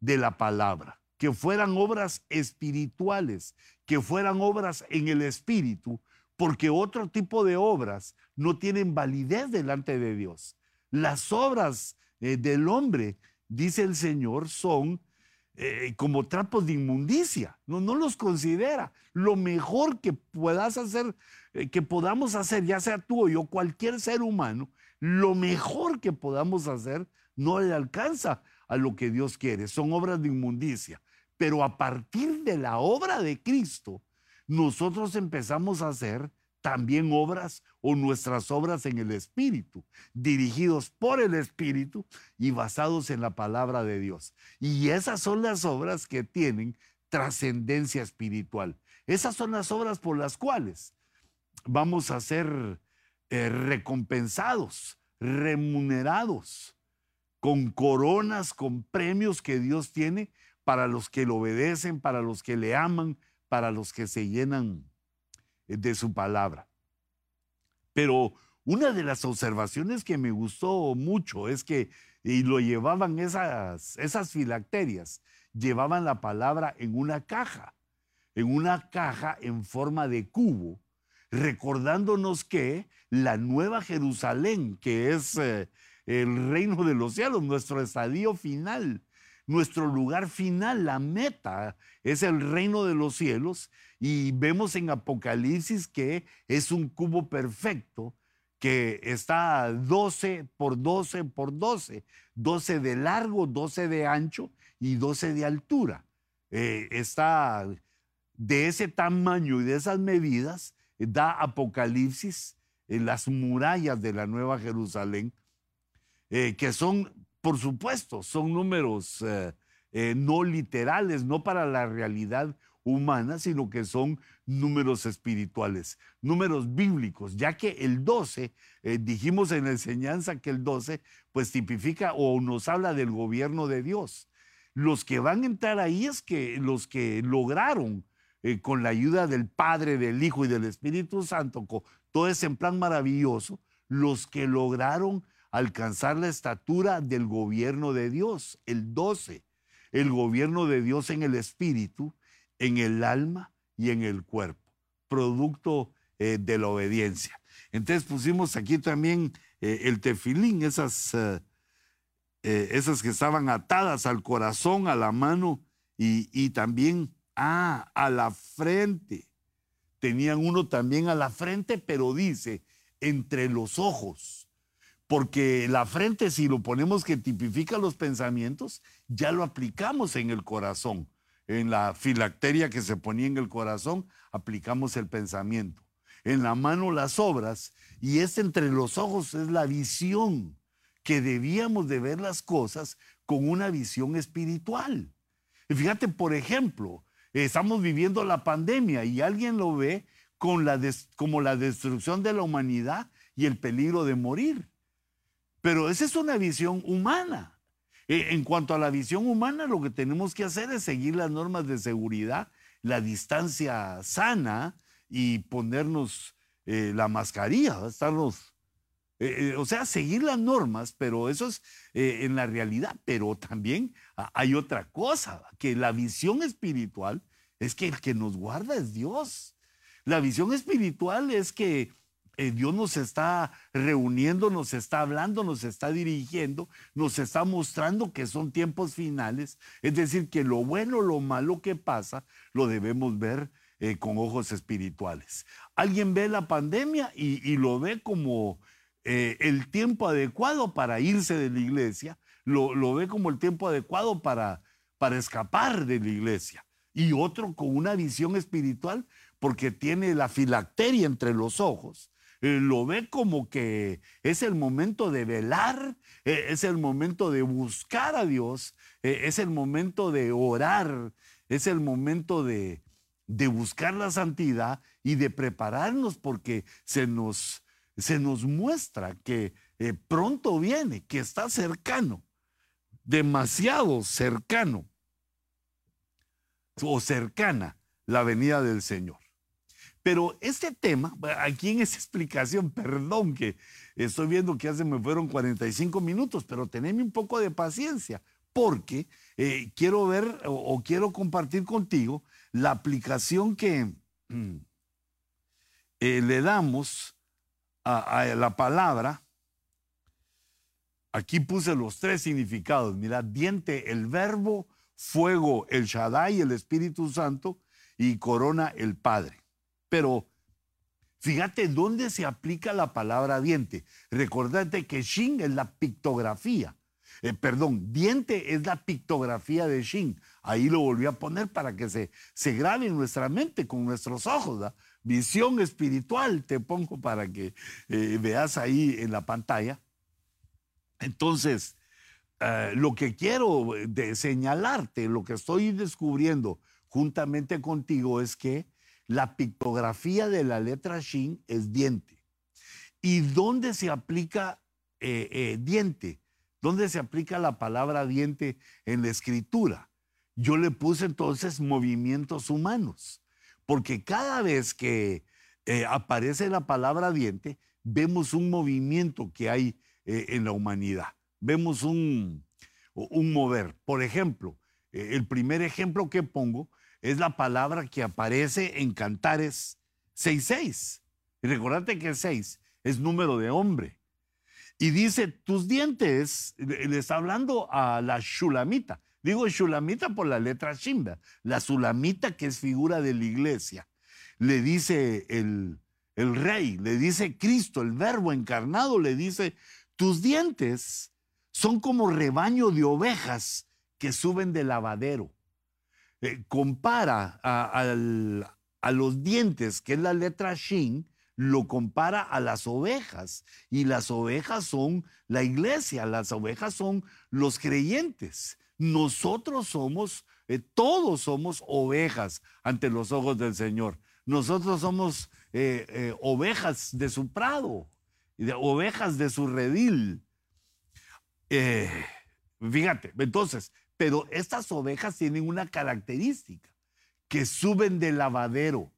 de la palabra, que fueran obras espirituales, que fueran obras en el espíritu, porque otro tipo de obras no tienen validez delante de Dios. Las obras eh, del hombre, dice el Señor, son eh, como trapos de inmundicia, no, no los considera. Lo mejor que puedas hacer eh, que podamos hacer, ya sea tú o yo, cualquier ser humano, lo mejor que podamos hacer no le alcanza a lo que Dios quiere. Son obras de inmundicia. Pero a partir de la obra de Cristo, nosotros empezamos a hacer también obras o nuestras obras en el Espíritu, dirigidos por el Espíritu y basados en la palabra de Dios. Y esas son las obras que tienen trascendencia espiritual. Esas son las obras por las cuales vamos a ser eh, recompensados, remunerados, con coronas, con premios que Dios tiene para los que le obedecen, para los que le aman, para los que se llenan de su palabra. Pero una de las observaciones que me gustó mucho es que, y lo llevaban esas, esas filacterias, llevaban la palabra en una caja, en una caja en forma de cubo, recordándonos que la nueva Jerusalén, que es eh, el reino de los cielos, nuestro estadio final, nuestro lugar final, la meta, es el reino de los cielos. Y vemos en Apocalipsis que es un cubo perfecto que está 12 por 12 por 12, 12 de largo, 12 de ancho y 12 de altura. Eh, está de ese tamaño y de esas medidas, da Apocalipsis en las murallas de la Nueva Jerusalén, eh, que son por supuesto, son números eh, eh, no literales, no para la realidad humana, sino que son números espirituales, números bíblicos, ya que el 12, eh, dijimos en la enseñanza que el 12, pues tipifica o nos habla del gobierno de Dios. Los que van a entrar ahí es que los que lograron con la ayuda del Padre, del Hijo y del Espíritu Santo, todo ese plan maravilloso, los que lograron alcanzar la estatura del gobierno de Dios, el 12, el gobierno de Dios en el espíritu, en el alma y en el cuerpo, producto eh, de la obediencia. Entonces pusimos aquí también eh, el tefilín, esas, eh, esas que estaban atadas al corazón, a la mano y, y también ah, a la frente. Tenían uno también a la frente, pero dice, entre los ojos porque la frente, si lo ponemos que tipifica los pensamientos, ya lo aplicamos en el corazón. En la filacteria que se ponía en el corazón, aplicamos el pensamiento. En la mano las obras, y es entre los ojos, es la visión, que debíamos de ver las cosas con una visión espiritual. Y fíjate, por ejemplo, estamos viviendo la pandemia y alguien lo ve con la como la destrucción de la humanidad y el peligro de morir. Pero esa es una visión humana. E, en cuanto a la visión humana, lo que tenemos que hacer es seguir las normas de seguridad, la distancia sana y ponernos eh, la mascarilla, estarnos, eh, eh, o sea, seguir las normas, pero eso es en la realidad. Pero también hay otra cosa, que la visión espiritual es que el que nos guarda es Dios. La visión espiritual es que eh, Dios nos está reuniendo, nos está hablando, nos está dirigiendo, nos está mostrando que son tiempos finales. Es decir, que lo bueno, lo malo que pasa, lo debemos ver eh, con ojos espirituales. Alguien ve la pandemia y, lo ve como eh, el tiempo adecuado para irse de la iglesia, lo, ve como el tiempo adecuado para, para escapar de la iglesia. Y otro con una visión espiritual porque tiene la filacteria entre los ojos eh, lo ve como que es el momento de velar, eh, es el momento de buscar a Dios, eh, es el momento de orar, es el momento de, de buscar la santidad y de prepararnos porque se nos, se nos muestra que pronto viene, que está cercano, demasiado cercano o cercana la venida del Señor. Pero este tema, aquí en esta explicación, perdón que estoy viendo que hace me fueron 45 minutos, pero tenedme un poco de paciencia, porque eh, quiero ver o, quiero compartir contigo la aplicación que mm, eh, le damos a, a, la palabra. Aquí puse los tres significados. Mira, diente, el verbo, fuego, el Shaddai, el Espíritu Santo, y corona, el Padre. Pero Fíjate dónde se aplica la palabra diente. Recordate que Shin es la pictografía. Eh, perdón, diente es la pictografía de Shin. Ahí lo volví a poner para que se, se grabe en nuestra mente con nuestros ojos. Visión espiritual te pongo para que eh, veas ahí en la pantalla. Entonces, eh, lo que quiero de señalarte, lo que estoy descubriendo juntamente contigo es que la pictografía de la letra Shin es diente. ¿Y dónde se aplica eh, eh, diente? ¿Dónde se aplica la palabra diente en la escritura? Yo le puse entonces movimientos humanos, porque cada vez que eh, aparece la palabra diente, vemos un movimiento que hay en la humanidad, vemos un, un mover. Por ejemplo, el primer ejemplo que pongo es la palabra que aparece en Cantares 6.6. Y recordate que 6 es número de hombre. Y dice, tus dientes, le está hablando a la Shulamita. Digo Shulamita por la letra Shimba, la Sulamita que es figura de la iglesia. Le dice el, el rey, le dice Cristo, el verbo encarnado, le dice, tus dientes son como rebaño de ovejas que suben del lavadero. Eh, compara a, los dientes, que es la letra Shin, lo compara a las ovejas. Y las ovejas son la iglesia, las ovejas son los creyentes. Nosotros somos, eh, todos somos ovejas ante los ojos del Señor. Nosotros somos eh, ovejas de su prado, ovejas de su redil. fíjate, entonces, pero estas ovejas tienen una característica, que suben del lavadero,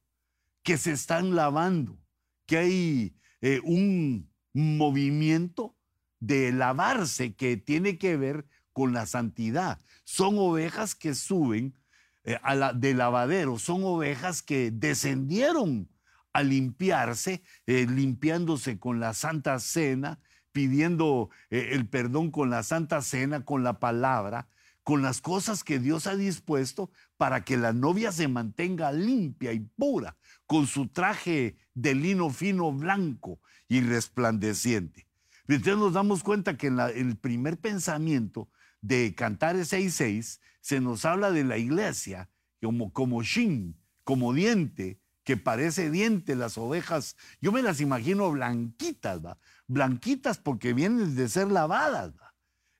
que se están lavando, que hay eh, un movimiento de lavarse que tiene que ver con la santidad. Son ovejas que suben eh, de lavadero, son ovejas que descendieron a limpiarse, eh, limpiándose con la Santa Cena, pidiendo el perdón con la Santa Cena, con la palabra, con las cosas que Dios ha dispuesto para que la novia se mantenga limpia y pura, con su traje de lino fino blanco y resplandeciente. Entonces nos damos cuenta que en, el primer pensamiento de Cantares 6.6 se nos habla de la iglesia como, como shin, como diente, que parece diente las ovejas. Yo me las imagino blanquitas, ¿va? Blanquitas porque vienen de ser lavadas,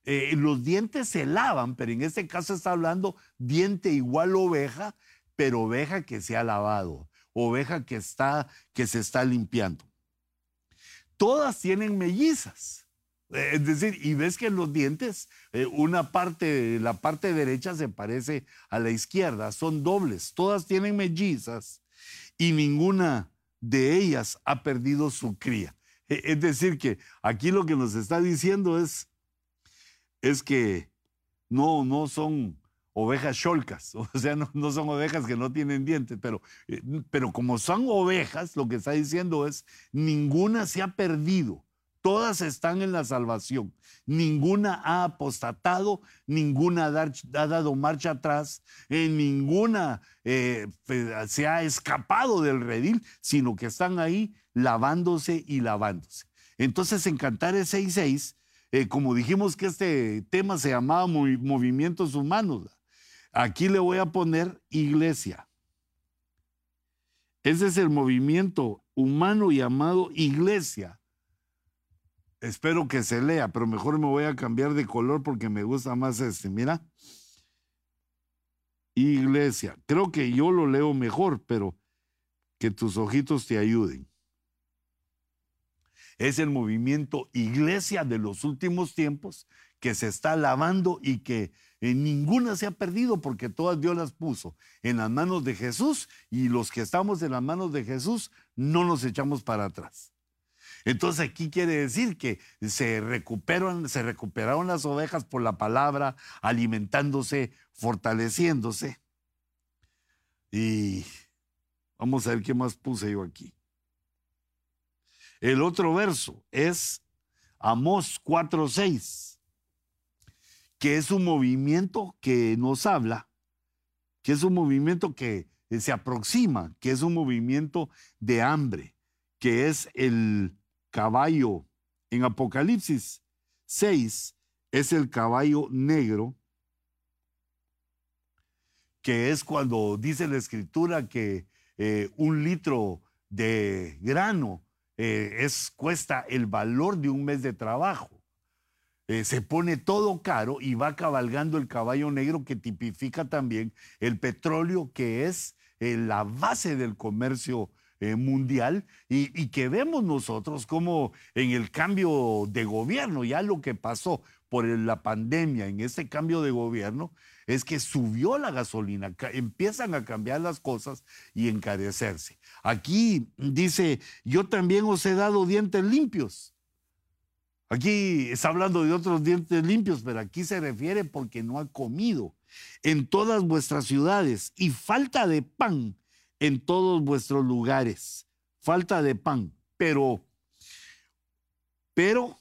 eh, los dientes se lavan, pero en este caso está hablando diente igual oveja, pero oveja que se ha lavado, oveja que, está, que se está limpiando. Todas tienen mellizas. Eh, es decir, y ves que los dientes, eh, una parte, la parte derecha se parece a la izquierda, son dobles, todas tienen mellizas y ninguna de ellas ha perdido su cría. Es decir, que aquí lo que nos está diciendo es, es que no, no son ovejas cholcas, o sea, no, son ovejas que no tienen dientes, pero, eh, pero como son ovejas, lo que está diciendo es, ninguna se ha perdido, todas están en la salvación, ninguna ha apostatado, ninguna ha, dado marcha atrás, eh, ninguna eh, se ha escapado del redil, sino que están ahí lavándose y lavándose. Entonces en Cantares 6.6 eh, como dijimos que este tema se llamaba movimientos humanos, aquí le voy a poner iglesia. Ese es el movimiento humano llamado iglesia. Espero que se lea, pero mejor me voy a cambiar de color porque me gusta más este. Mira. Iglesia. Creo que yo lo leo mejor, pero que tus ojitos te ayuden es el movimiento iglesia de los últimos tiempos que se está lavando y que en ninguna se ha perdido porque todas Dios las puso en las manos de Jesús y los que estamos en las manos de Jesús no nos echamos para atrás. Entonces aquí quiere decir que se se recuperaron las ovejas por la palabra, alimentándose, fortaleciéndose. Y vamos a ver qué más puse yo aquí. El otro verso es Amós 4:6, que es un movimiento que nos habla, que es un movimiento que se aproxima, que es un movimiento de hambre, que es el caballo. En Apocalipsis 6, es el caballo negro, que es cuando dice la escritura que eh, un litro de grano eh, es, cuesta el valor de un mes de trabajo. Eh, se pone todo caro y va cabalgando el caballo negro que tipifica también el petróleo que es la base del comercio mundial y, y, que vemos nosotros como en el cambio de gobierno, ya lo que pasó por la pandemia, en este cambio de gobierno, es que subió la gasolina, empiezan a cambiar las cosas y encarecerse. Aquí dice, yo también os he dado dientes limpios. Aquí está hablando de otros dientes limpios, pero aquí se refiere porque no ha comido en todas vuestras ciudades y falta de pan en todos vuestros lugares. Falta de pan, pero, pero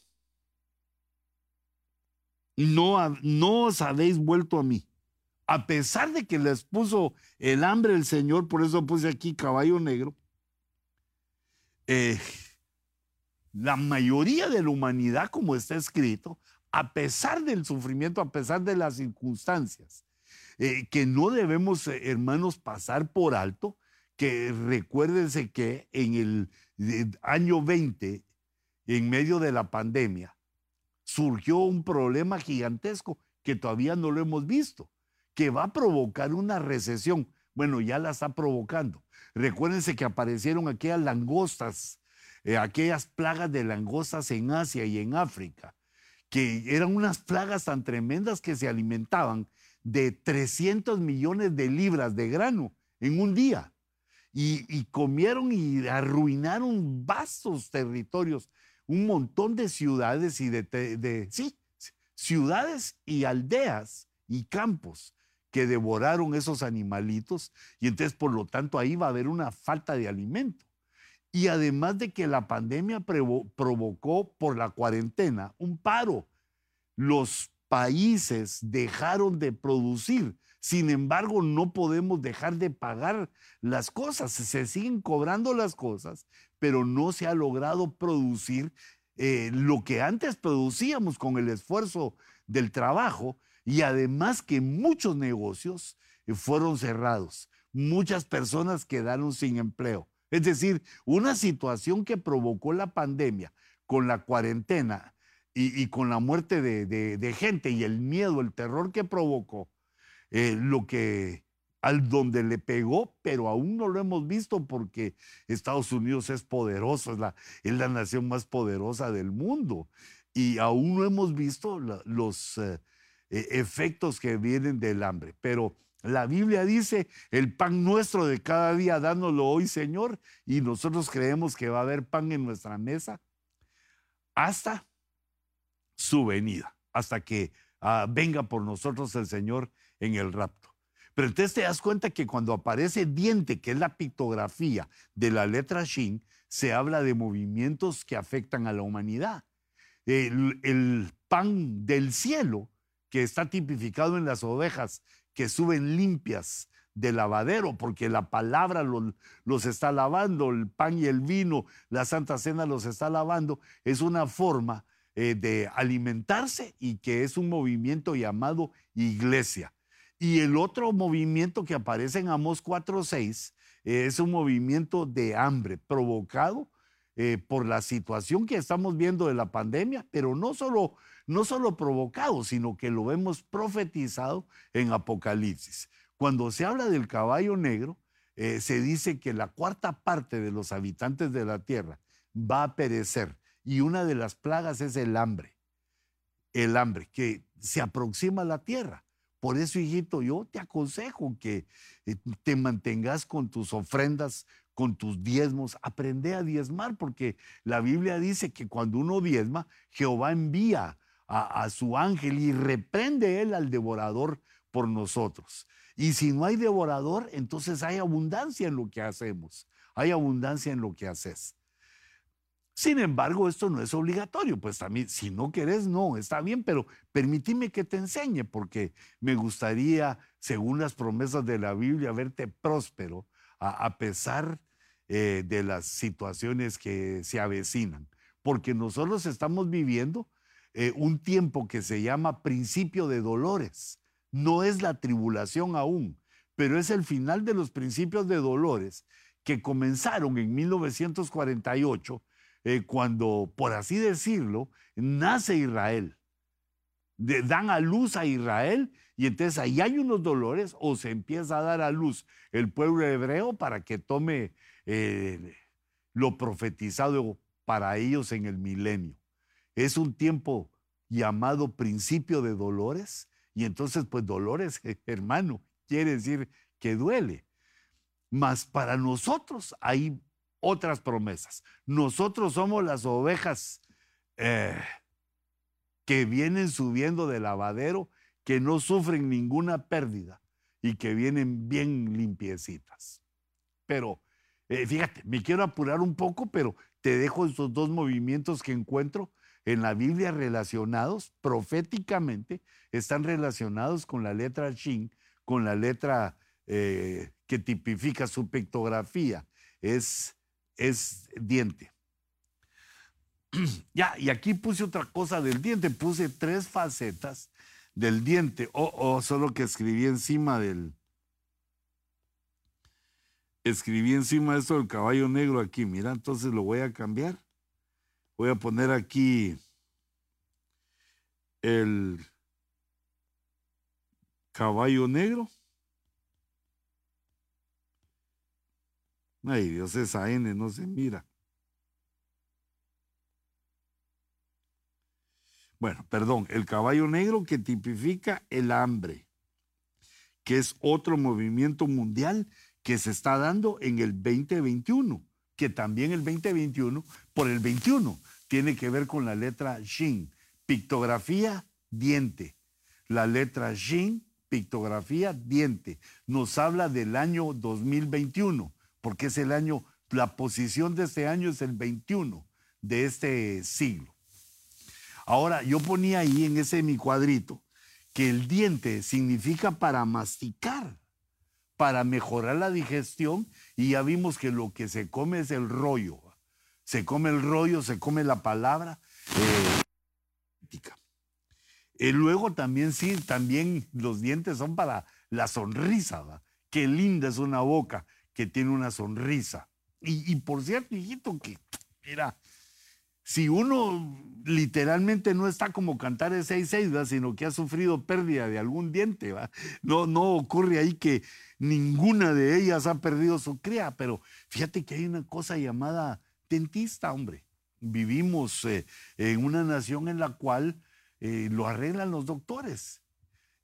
no, no os habéis vuelto a mí a pesar de que les puso el hambre el Señor, por eso puse aquí caballo negro, eh, la mayoría de la humanidad, como está escrito, a pesar del sufrimiento, a pesar de las circunstancias, eh, que no debemos, eh, hermanos, pasar por alto, que recuérdense que en el año 20, en medio de la pandemia, surgió un problema gigantesco que todavía no lo hemos visto que va a provocar una recesión. Bueno, ya la está provocando. Recuérdense que aparecieron aquellas langostas, eh, aquellas plagas de langostas en Asia y en África, que eran unas plagas tan tremendas que se alimentaban de 300 millones de libras de grano en un día. Y, comieron y arruinaron vastos territorios, un montón de ciudades y de, sí, ciudades y aldeas y campos que devoraron esos animalitos y entonces por lo tanto ahí va a haber una falta de alimento. Y además de que la pandemia provocó por la cuarentena un paro, los países dejaron de producir. Sin embargo, no podemos dejar de pagar las cosas. Se siguen cobrando las cosas, pero no se ha logrado producir eh, lo que antes producíamos con el esfuerzo del trabajo y además que muchos negocios eh, fueron cerrados, muchas personas quedaron sin empleo. Es decir, una situación que provocó la pandemia con la cuarentena y, con la muerte de, gente y el miedo, el terror que provocó, eh, lo que al donde le pegó, pero aún no lo hemos visto porque Estados Unidos es poderoso, es la, es la nación más poderosa del mundo. Y aún no hemos visto los, eh, efectos que vienen del hambre. Pero la Biblia dice, el pan nuestro de cada día, dánoslo hoy, Señor, y nosotros creemos que va a haber pan en nuestra mesa hasta su venida, hasta que ah, venga por nosotros el Señor en el rapto. Pero entonces te das cuenta que cuando aparece diente, que es la pictografía de la letra Shin, se habla de movimientos que afectan a la humanidad. el pan del cielo que está tipificado en las ovejas que suben limpias del lavadero, porque la palabra los, está lavando, el pan y el vino, la Santa Cena los está lavando, es una forma eh, de alimentarse y que es un movimiento llamado iglesia. Y el otro movimiento que aparece en Amos 4.6 eh, es un movimiento de hambre provocado eh, por la situación que estamos viendo de la pandemia, pero no solo no solo provocado, sino que lo hemos profetizado en Apocalipsis. Cuando se habla del caballo negro, eh, se dice que la cuarta parte de los habitantes de la tierra va a perecer y una de las plagas es el hambre, el hambre que se aproxima a la tierra. Por eso, hijito, yo te aconsejo que eh, te mantengas con tus ofrendas, con tus diezmos. Aprende a diezmar, porque la Biblia dice que cuando uno diezma, Jehová envía a, su ángel y reprende él al devorador por nosotros. Y si no hay devorador, entonces hay abundancia en lo que hacemos, hay abundancia en lo que haces. Sin embargo, esto no es obligatorio, pues también, si no querés, no, está bien, pero permíteme que te enseñe, porque me gustaría, según las promesas de la Biblia, verte próspero, a, pesar eh, de las situaciones que se avecinan, porque nosotros estamos viviendo eh, un tiempo que se llama principio de dolores. No es la tribulación aún, pero es el final de los principios de dolores que comenzaron en 1948, eh, cuando, por así decirlo, nace Israel. dan a luz a Israel y entonces ahí hay unos dolores o se empieza a dar a luz el pueblo hebreo para que tome eh, lo profetizado para ellos en el milenio. Es un tiempo llamado principio de dolores y entonces pues dolores, hermano, quiere decir que duele. Mas para nosotros hay otras promesas. Nosotros somos las ovejas eh, que vienen subiendo del lavadero, que no sufren ninguna pérdida y que vienen bien limpiecitas. Pero eh, fíjate, me quiero apurar un poco, pero te dejo estos dos movimientos que encuentro en la Biblia relacionados proféticamente, están relacionados con la letra Shin, con la letra eh, que tipifica su pictografía, es, es diente. ya, y aquí puse otra cosa del diente, puse tres facetas del diente, o solo que escribí encima del, escribí encima de esto del caballo negro aquí. Mira, entonces lo voy a cambiar. Voy a poner aquí el caballo negro. Ay, Dios, esa N no se mira. Bueno, perdón, el caballo negro que tipifica el hambre, que es otro movimiento mundial que se está dando en el 2021, que también el 2021, por el 21, tiene que ver con la letra Shin, pictografía, diente. La letra Shin, pictografía, diente. Nos habla del año 2021, porque es el año, la posición de este año es el 21 de este siglo. Ahora, yo ponía ahí en ese mi cuadrito que el diente significa para masticar para mejorar la digestión y ya vimos que lo que se come es el rollo. Se come el rollo, se come la palabra. Eh, luego también sí, también los dientes son para la sonrisa. Qué linda es una boca que tiene una sonrisa. Y, y por cierto, hijito, que mira, si uno literalmente no está como cantar el 6-6, sino que ha sufrido pérdida de algún diente, No, no ocurre ahí que ninguna de ellas ha perdido su cría, pero fíjate que hay una cosa llamada dentista, hombre. Vivimos eh, en una nación en la cual eh, lo arreglan los doctores.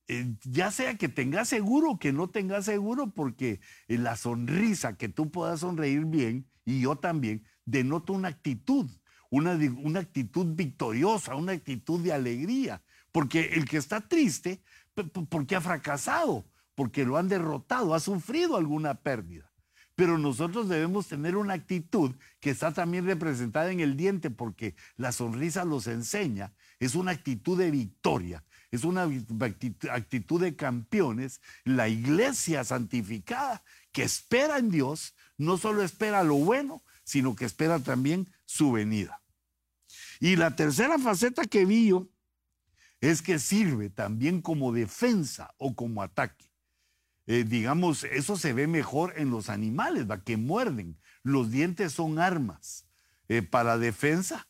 Eh, ya sea que tengas seguro, que no tengas seguro, porque la sonrisa, que tú puedas sonreír bien, y yo también, denota una actitud una, actitud victoriosa, una actitud de alegría. Porque el que está triste, porque ha fracasado, porque lo han derrotado, ha sufrido alguna pérdida. Pero nosotros debemos tener una actitud que está también representada en el diente, porque la sonrisa los enseña, es una actitud de victoria, es una actitud de campeones. La iglesia santificada que espera en Dios, no solo espera lo bueno, sino que espera también su venida. Y la tercera faceta que vi yo es que sirve también como defensa o como ataque. Eh, digamos, eso se ve mejor en los animales, ¿va? que muerden. Los dientes son armas eh, para defensa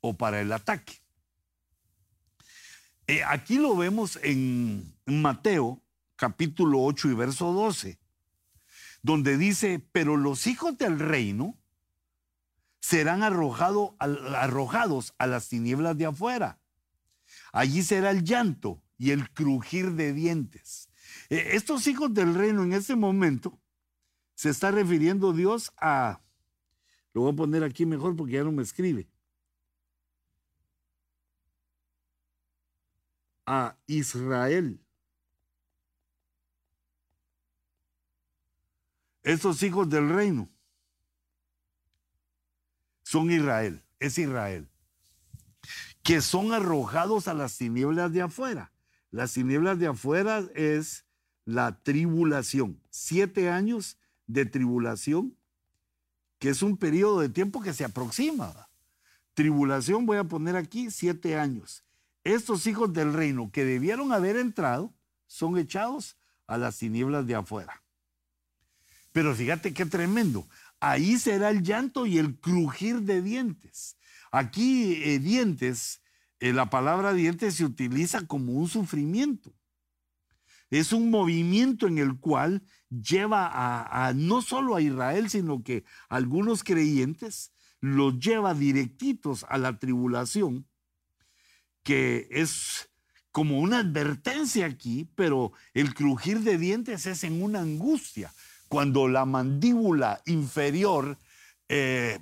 o para el ataque. Eh, aquí lo vemos en Mateo capítulo 8 y verso 12, donde dice, pero los hijos del reino serán arrojados a las tinieblas de afuera. Allí será el llanto y el crujir de dientes. Eh, estos hijos del reino en este momento se está refiriendo Dios a, lo voy a poner aquí mejor porque ya no me escribe, a Israel. Estos hijos del reino son Israel, es Israel, que son arrojados a las tinieblas de afuera. Las tinieblas de afuera es la tribulación, siete años de tribulación que es un periodo de tiempo que se aproxima. Tribulación, voy a poner aquí, siete años. Estos hijos del reino que debieron haber entrado son echados a las tinieblas de afuera. Pero fíjate qué tremendo. Ahí será el llanto y el crujir de dientes. Aquí eh, dientes, la palabra dientes se utiliza como un sufrimiento. Es un movimiento en el cual lleva a, no solo a Israel, sino que algunos creyentes los lleva directitos a la tribulación, que es como una advertencia aquí, pero el crujir de dientes es en una angustia. Cuando la mandíbula inferior eh,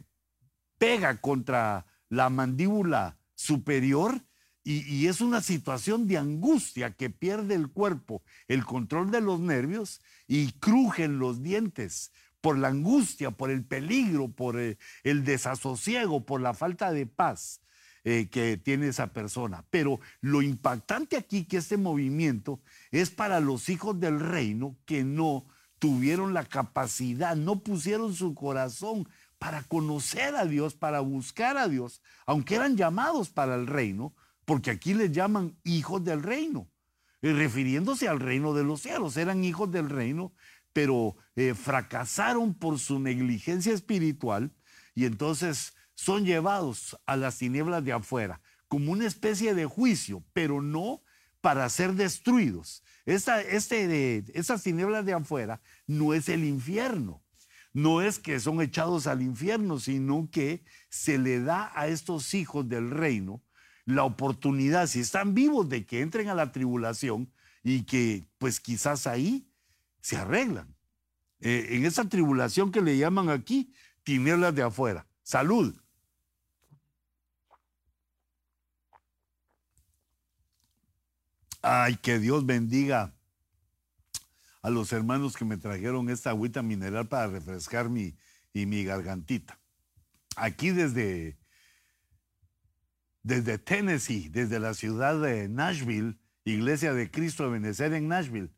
pega contra la mandíbula superior, y, es una situación de angustia que pierde el cuerpo el control de los nervios y crujen los dientes por la angustia, por el peligro, por el, desasosiego, por la falta de paz eh, que tiene esa persona. Pero lo impactante aquí que este movimiento es para los hijos del reino que no tuvieron la capacidad, no pusieron su corazón para conocer a Dios, para buscar a Dios, aunque eran llamados para el reino, porque aquí les llaman hijos del reino, eh, refiriéndose al reino de los cielos. Eran hijos del reino, pero eh, fracasaron por su negligencia espiritual y entonces son llevados a las tinieblas de afuera como una especie de juicio, pero no para ser destruidos. Este, esas tinieblas de afuera no es el infierno, no es que son echados al infierno, sino que se le da a estos hijos del reino la oportunidad, si están vivos, de que entren a la tribulación y que pues quizás ahí se arreglan. Eh, en esa tribulación que le llaman aquí, tinieblas de afuera. Salud. Ay, que Dios bendiga a los hermanos que me trajeron esta agüita mineral para refrescar mi, y mi gargantita. Aquí desde desde Tennessee, desde la ciudad de Nashville, Iglesia de Cristo de Benecer en Nashville,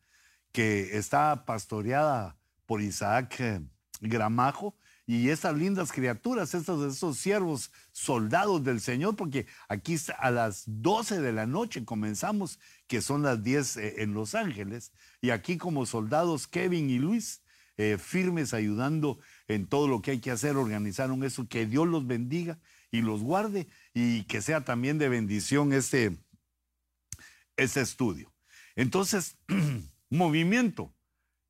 que está pastoreada por Isaac eh, Gramajo y estas lindas criaturas, estos, estos siervos soldados del Señor, porque aquí a las 12 de la noche comenzamos, que son las 10 eh, en Los Ángeles, y aquí como soldados Kevin y Luis, eh, firmes ayudando en todo lo que hay que hacer, organizaron eso, que Dios los bendiga y los guarde y que sea también de bendición este, este estudio. Entonces, movimiento,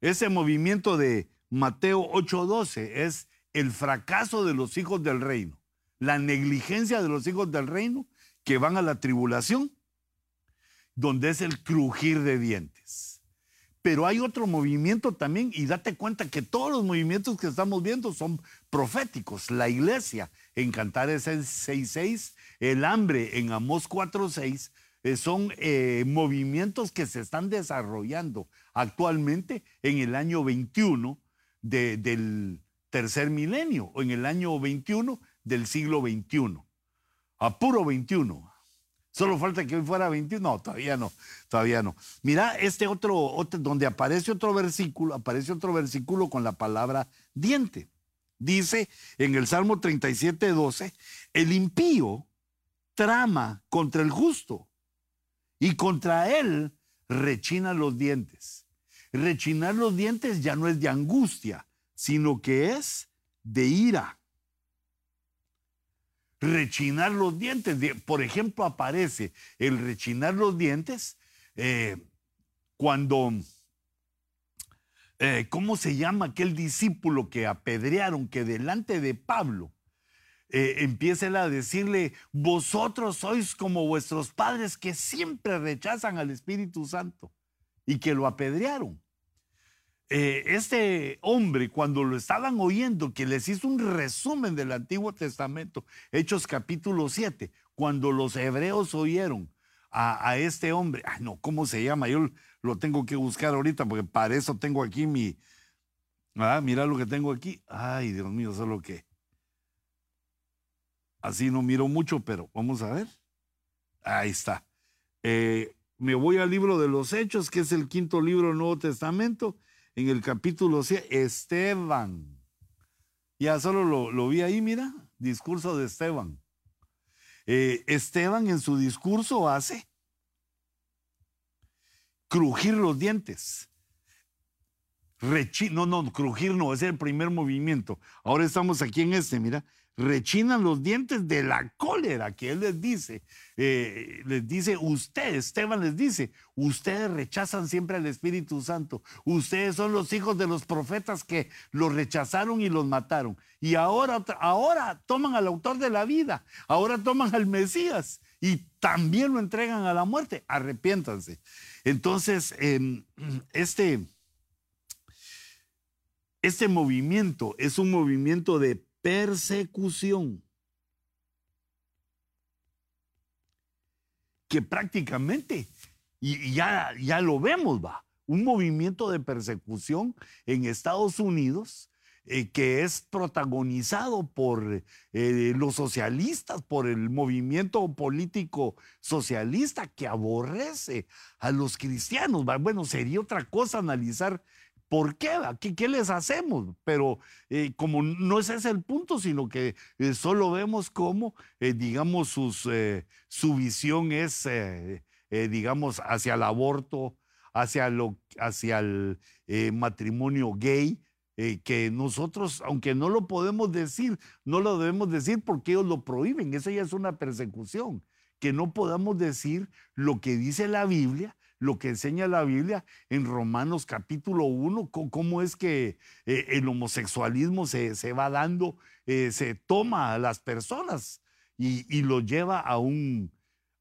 ese movimiento de Mateo 8:12 es el fracaso de los hijos del reino, la negligencia de los hijos del reino que van a la tribulación, donde es el crujir de dientes. Pero hay otro movimiento también y date cuenta que todos los movimientos que estamos viendo son proféticos. La iglesia en Cantares 6.6, el hambre en Amós 4.6, eh, son eh, movimientos que se están desarrollando actualmente en el año 21 del tercer milenio o en el año 21 del siglo 21. A puro 21. Solo falta que hoy fuera 21. No, todavía no, todavía no. Mira, este otro, otro, donde aparece otro versículo, aparece otro versículo con la palabra diente. Dice en el Salmo 37, 12, el impío trama contra el justo y contra él rechina los dientes. Rechinar los dientes ya no es de angustia, sino que es de ira rechinar los dientes. Por ejemplo, aparece el rechinar los dientes eh, cuando, eh, ¿cómo se llama aquel discípulo que apedrearon, que delante de Pablo eh, empieza a decirle, vosotros sois como vuestros padres que siempre rechazan al Espíritu Santo y que lo apedrearon? Eh, este hombre, cuando lo estaban oyendo, que les hizo un resumen del Antiguo Testamento, Hechos capítulo 7, cuando los hebreos oyeron a, este hombre, ay no, ¿cómo se llama? Yo lo tengo que buscar ahorita porque para eso tengo aquí mi, ah, mira lo que tengo aquí, ay Dios mío, solo que, así no miro mucho, pero vamos a ver, ahí está. Eh, me voy al libro de los Hechos, que es el quinto libro del Nuevo Testamento, en el capítulo 6, Esteban. Ya solo lo, vi ahí, mira, discurso de Esteban. Eh, Esteban en su discurso hace crujir los dientes. no, no, crujir no, es el primer movimiento. Ahora estamos aquí en este, mira rechinan los dientes de la cólera que él les dice. Eh, les dice, usted, Esteban les dice, ustedes rechazan siempre al Espíritu Santo. Ustedes son los hijos de los profetas que los rechazaron y los mataron. Y ahora, ahora toman al autor de la vida, ahora toman al Mesías y también lo entregan a la muerte. Arrepiéntanse. Entonces, em, este... Este movimiento es un movimiento de persecución. Que prácticamente, y ya, ya lo vemos, va, un movimiento de persecución en Estados Unidos eh, que es protagonizado por eh, los socialistas, por el movimiento político socialista que aborrece a los cristianos. Bueno, sería otra cosa analizar ¿Por qué? ¿Qué, les hacemos? Pero eh, como no ese es el punto, sino que eh, solo vemos cómo, eh, digamos, su visión es, digamos, hacia el aborto, hacia, lo, hacia el matrimonio gay, que nosotros, aunque no lo podemos decir, no lo debemos decir porque ellos lo prohíben. Eso ya es una persecución. Que no podamos decir lo que dice la Biblia, lo que enseña la Biblia en Romanos capítulo 1, cómo es que eh, el homosexualismo se, va dando, eh, se toma a las personas y, lo lleva a un,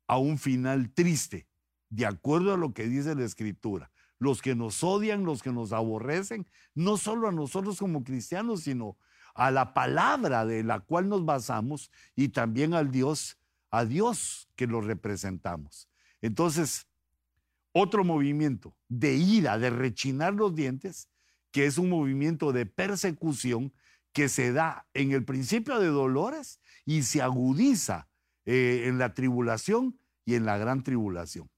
a un final triste, de acuerdo a lo que dice la Escritura. Los que nos odian, los que nos aborrecen, no solo a nosotros como cristianos, sino a la palabra de la cual nos basamos y también al Dios, a Dios que lo representamos. Entonces, otro movimiento de ira, de rechinar los dientes, que es un movimiento de persecución que se da en el principio de dolores y se agudiza eh, en la tribulación y en la gran tribulación.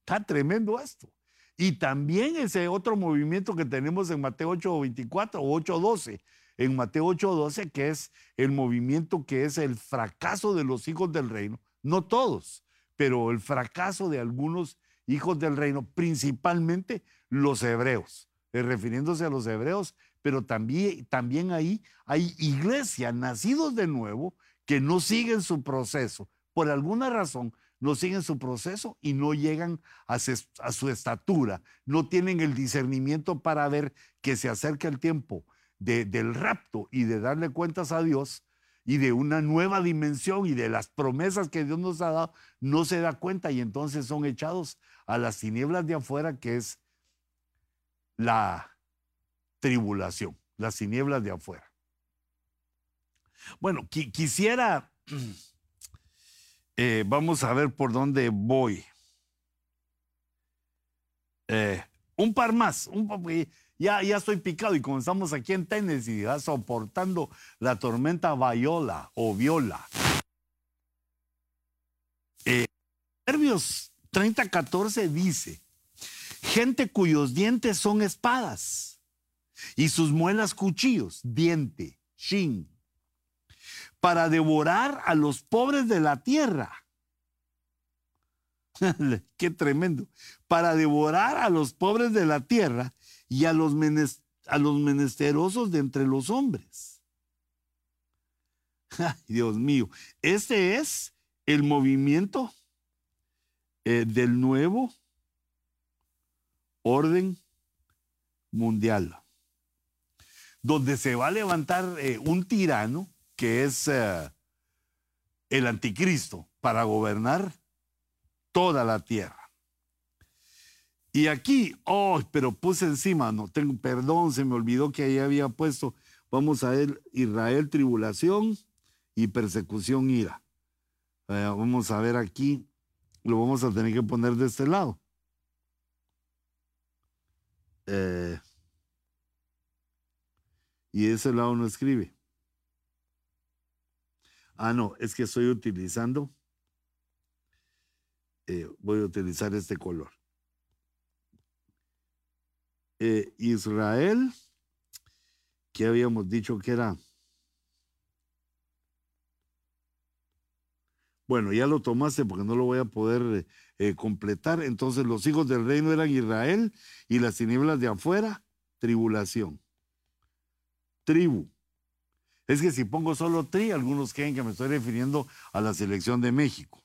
Está tremendo esto. Y también ese otro movimiento que tenemos en Mateo 8:24 o 8:12, en Mateo 8:12, que es el movimiento que es el fracaso de los hijos del reino, no todos, pero el fracaso de algunos hijos del reino, principalmente los hebreos, eh, refiriéndose a los hebreos, pero también, también ahí hay iglesias nacidos de nuevo que no siguen su proceso. Por alguna razón, no siguen su proceso y no llegan a, su estatura, no tienen el discernimiento para ver que se acerca el tiempo del rapto y de darle cuentas a Dios y de una nueva dimensión y de las promesas que Dios nos ha dado, no se da cuenta y entonces son echados a las tinieblas de afuera, que es la tribulación, las tinieblas de afuera. Bueno, quisiera, eh, vamos a ver por dónde voy. Eh, un par más, un, ya, ya estoy picado y como estamos aquí en Tennessee, soportando la tormenta Viola o Viola. Eh, Nervios 3014 dice, gente cuyos dientes son espadas y sus muelas cuchillos, diente, shin, para devorar a los pobres de la tierra. Qué tremendo. Para devorar a los pobres de la tierra y a los, a los menesterosos de entre los hombres. Dios mío, este es el movimiento eh, del nuevo orden mundial, donde se va a levantar eh, un tirano que es eh, el anticristo para gobernar toda la tierra. Y aquí, oh, pero puse encima, no tengo, perdón, se me olvidó que ahí había puesto, vamos a ver, Israel, tribulación y persecución, ira. Eh, vamos a ver aquí, lo vamos a tener que poner de este lado. Eh, y ese lado no escribe. Ah, no, es que estoy utilizando, eh, voy a utilizar este color. Eh, Israel, que habíamos dicho que era... Bueno, ya lo tomaste porque no lo voy a poder eh, eh, completar. Entonces los hijos del reino eran Israel y las tinieblas de afuera, tribulación. Tribu. Es que si pongo solo tri, algunos creen que me estoy refiriendo a la selección de México.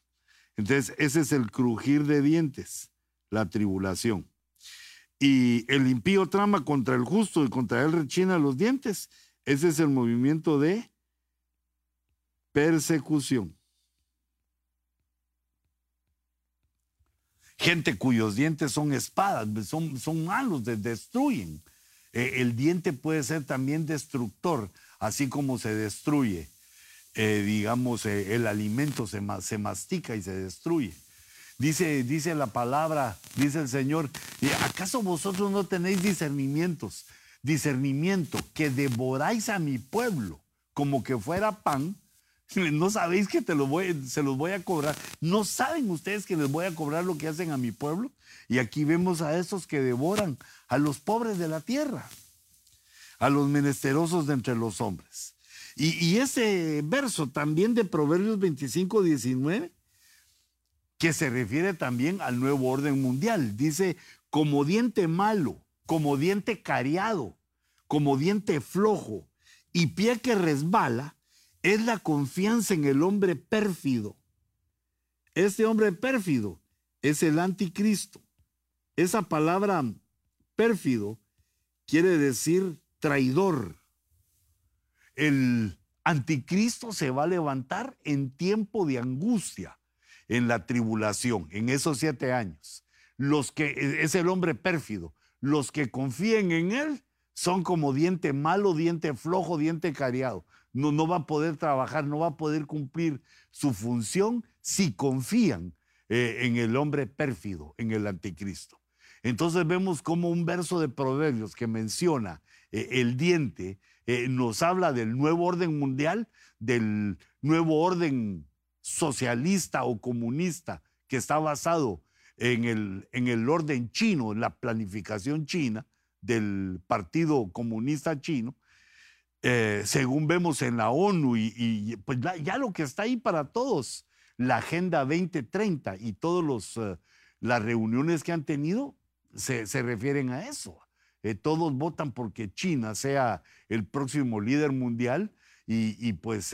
Entonces, ese es el crujir de dientes, la tribulación. Y el impío trama contra el justo y contra él rechina los dientes. Ese es el movimiento de persecución. Gente cuyos dientes son espadas, son, son malos, destruyen. Eh, el diente puede ser también destructor, así como se destruye, eh, digamos, eh, el alimento se, se mastica y se destruye. Dice, dice la palabra, dice el Señor, ¿acaso vosotros no tenéis discernimientos? Discernimiento, que devoráis a mi pueblo como que fuera pan. No sabéis que te lo voy, se los voy a cobrar. No saben ustedes que les voy a cobrar lo que hacen a mi pueblo. Y aquí vemos a esos que devoran a los pobres de la tierra, a los menesterosos de entre los hombres. Y, y ese verso también de Proverbios 25, 19 que se refiere también al nuevo orden mundial. Dice, como diente malo, como diente cariado, como diente flojo y pie que resbala, es la confianza en el hombre pérfido. Este hombre pérfido es el anticristo. Esa palabra pérfido quiere decir traidor. El anticristo se va a levantar en tiempo de angustia en la tribulación, en esos siete años. Los que, e, es el hombre pérfido, los que confíen en él son como diente malo, diente flojo, diente cariado. No, no va a poder trabajar, no va a poder cumplir su función si confían eh, en el hombre pérfido, en el anticristo. Entonces vemos como un verso de Proverbios que menciona eh, el diente eh, nos habla del nuevo orden mundial, del nuevo orden socialista o comunista que está basado en el, en el orden chino, en la planificación china del Partido Comunista Chino, eh, según vemos en la ONU y, pues ya lo que está ahí para todos, la Agenda 2030 y todas eh, las reuniones que han tenido se, refieren a eso. Eh, todos votan porque China sea el próximo líder mundial y, y pues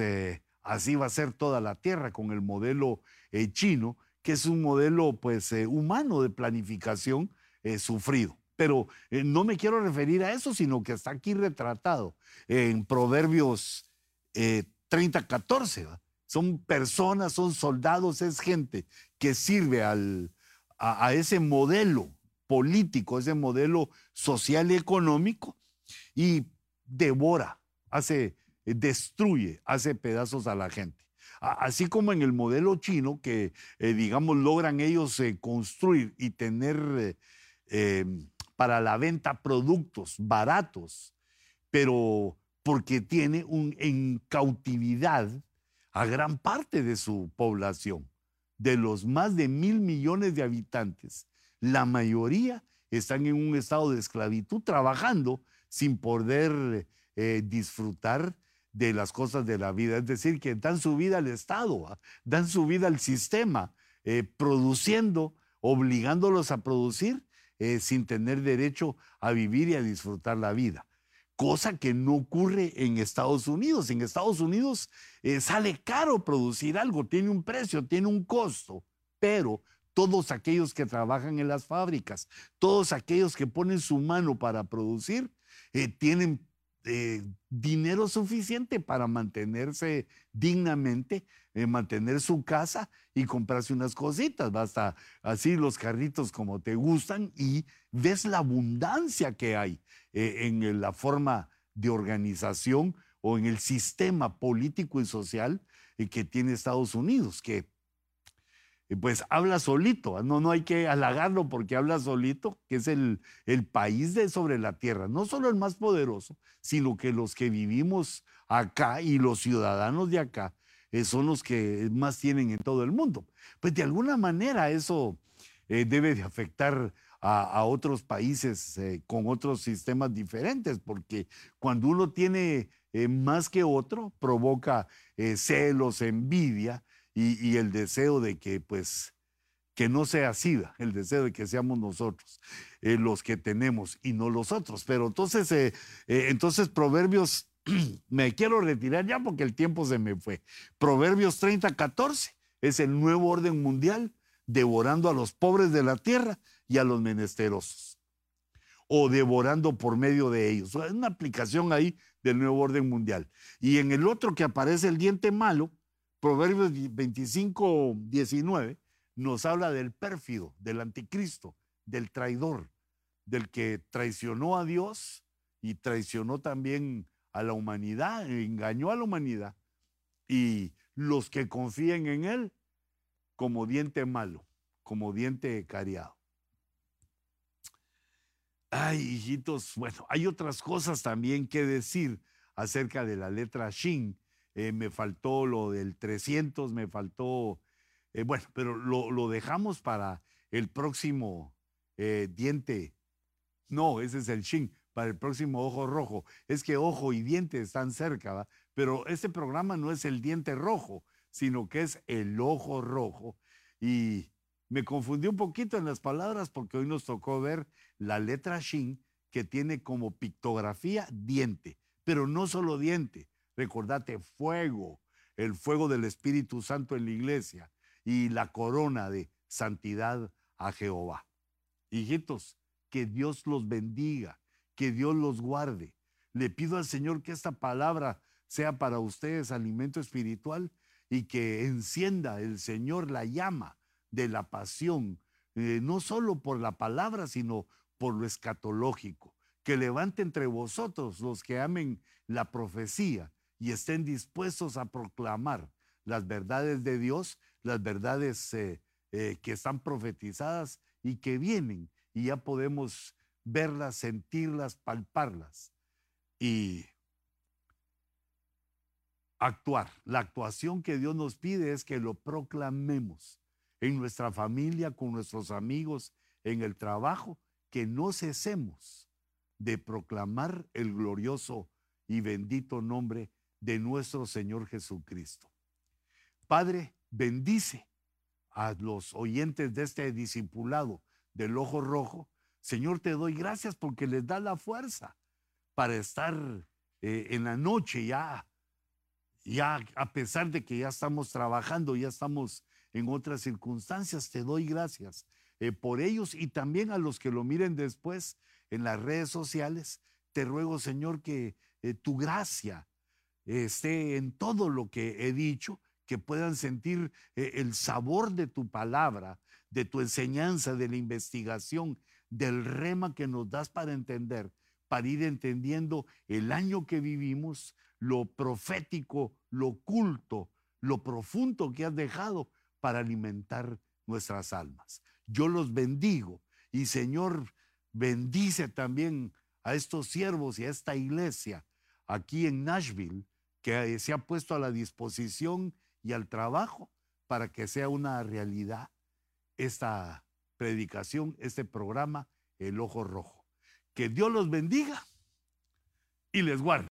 Así va a ser toda la Tierra con el modelo eh, chino, que es un modelo pues eh, humano de planificación eh, sufrido. Pero no me quiero referir a eso, sino que está aquí retratado en Proverbios 30, 14. Son personas, son soldados, es gente que sirve al, a, a ese modelo político, ese modelo social y económico, y devora, hace eh, destruye, hace pedazos a la gente. Así como en el modelo chino, que eh, digamos logran ellos eh, construir y tener em, para la venta productos baratos, pero porque tiene un, en cautividad a gran parte de su población. De los más de mil millones de habitantes, la mayoría están en un estado de esclavitud trabajando sin poder disfrutar de las cosas de la vida. Es decir, que dan su vida al Estado, ¿ah? dan su vida al sistema, eh, produciendo, obligándolos a producir eh, sin tener derecho a vivir y a disfrutar la vida. Cosa que no ocurre en Estados Unidos. En Estados Unidos eh, sale caro producir algo, tiene un precio, tiene un costo, pero todos aquellos que trabajan en las fábricas, todos aquellos que ponen su mano para producir, tienen eh, dinero suficiente para mantenerse dignamente, eh, mantener su casa y comprarse unas cositas. Basta así los carritos como te gustan y ves la abundancia que hay eh, en la forma de organización o en el sistema político y social que tiene Estados Unidos, que pues habla solito, no, no hay que halagarlo porque habla solito, que es el, el país de sobre la tierra, no solo el más poderoso, sino que los que vivimos acá y los ciudadanos de acá eh, son los que más tienen en todo el mundo. Pues de alguna manera eso eh, debe de afectar a, otros países eh, con otros sistemas diferentes, porque cuando uno tiene más que otro, provoca celos, envidia, y, el deseo de que pues que no sea SIDA, el deseo de que seamos nosotros eh, los que tenemos y no los otros. Pero entonces, eh, eh, entonces Proverbios, me quiero retirar ya porque el tiempo se me fue. Proverbios 30, 14 es el nuevo orden mundial, devorando a los pobres de la tierra y a los menesterosos, o devorando por medio de ellos. Es una aplicación ahí del nuevo orden mundial. Y en el otro que aparece el diente malo, Proverbios 25, 19, nos habla del pérfido, del anticristo, del traidor, del que traicionó a Dios y traicionó también a la humanidad, engañó a la humanidad. Y los que confíen en él como diente malo, como diente cariado. Ay, hijitos, bueno, hay otras cosas también que decir acerca de la letra Shin. Eh, me faltó lo del 300, me faltó eh, bueno, pero lo, dejamos para el próximo eh, diente. No, ese es el shin, para el próximo ojo rojo. Es que ojo y diente están cerca, ¿va? pero este programa no es el diente rojo, sino que es el ojo rojo. Y me confundí un poquito en las palabras porque hoy nos tocó ver la letra shin que tiene como pictografía diente, pero no solo diente. Recordate, fuego, el fuego del Espíritu Santo en la iglesia y la corona de santidad a Jehová. Hijitos, que Dios los bendiga, que Dios los guarde. Le pido al Señor que esta palabra sea para ustedes alimento espiritual y que encienda el Señor la llama de la pasión, eh, no solo por la palabra, sino por lo escatológico. Que levante entre vosotros los que amen la profecía y estén dispuestos a proclamar las verdades de Dios las verdades eh, eh, que están profetizadas y que vienen y ya podemos verlas, sentirlas, palparlas y actuar. La actuación que Dios nos pide es que lo proclamemos en nuestra familia, con nuestros amigos, en el trabajo, que no cesemos de proclamar el glorioso y bendito nombre de nuestro Señor Jesucristo. Padre, bendice a los oyentes de este discipulado del ojo rojo. Señor, te doy gracias porque les da la fuerza para estar eh, en la noche ya, ya a pesar de que ya estamos trabajando, ya estamos en otras circunstancias, te doy gracias eh, por ellos y también a los que lo miren después en las redes sociales. Te ruego, Señor, que eh, tu gracia esté en todo lo que he dicho que puedan sentir eh, el sabor de tu palabra, de tu enseñanza, de la investigación, del rema que nos das para entender, para ir entendiendo el año que vivimos, lo profético, lo oculto, lo profundo que has dejado para alimentar nuestras almas. Yo los bendigo y Señor, bendice también a estos siervos y a esta iglesia aquí en Nashville que se ha puesto a la disposición y al trabajo para que sea una realidad esta predicación, este programa, El Ojo Rojo. Que Dios los bendiga y les guarde.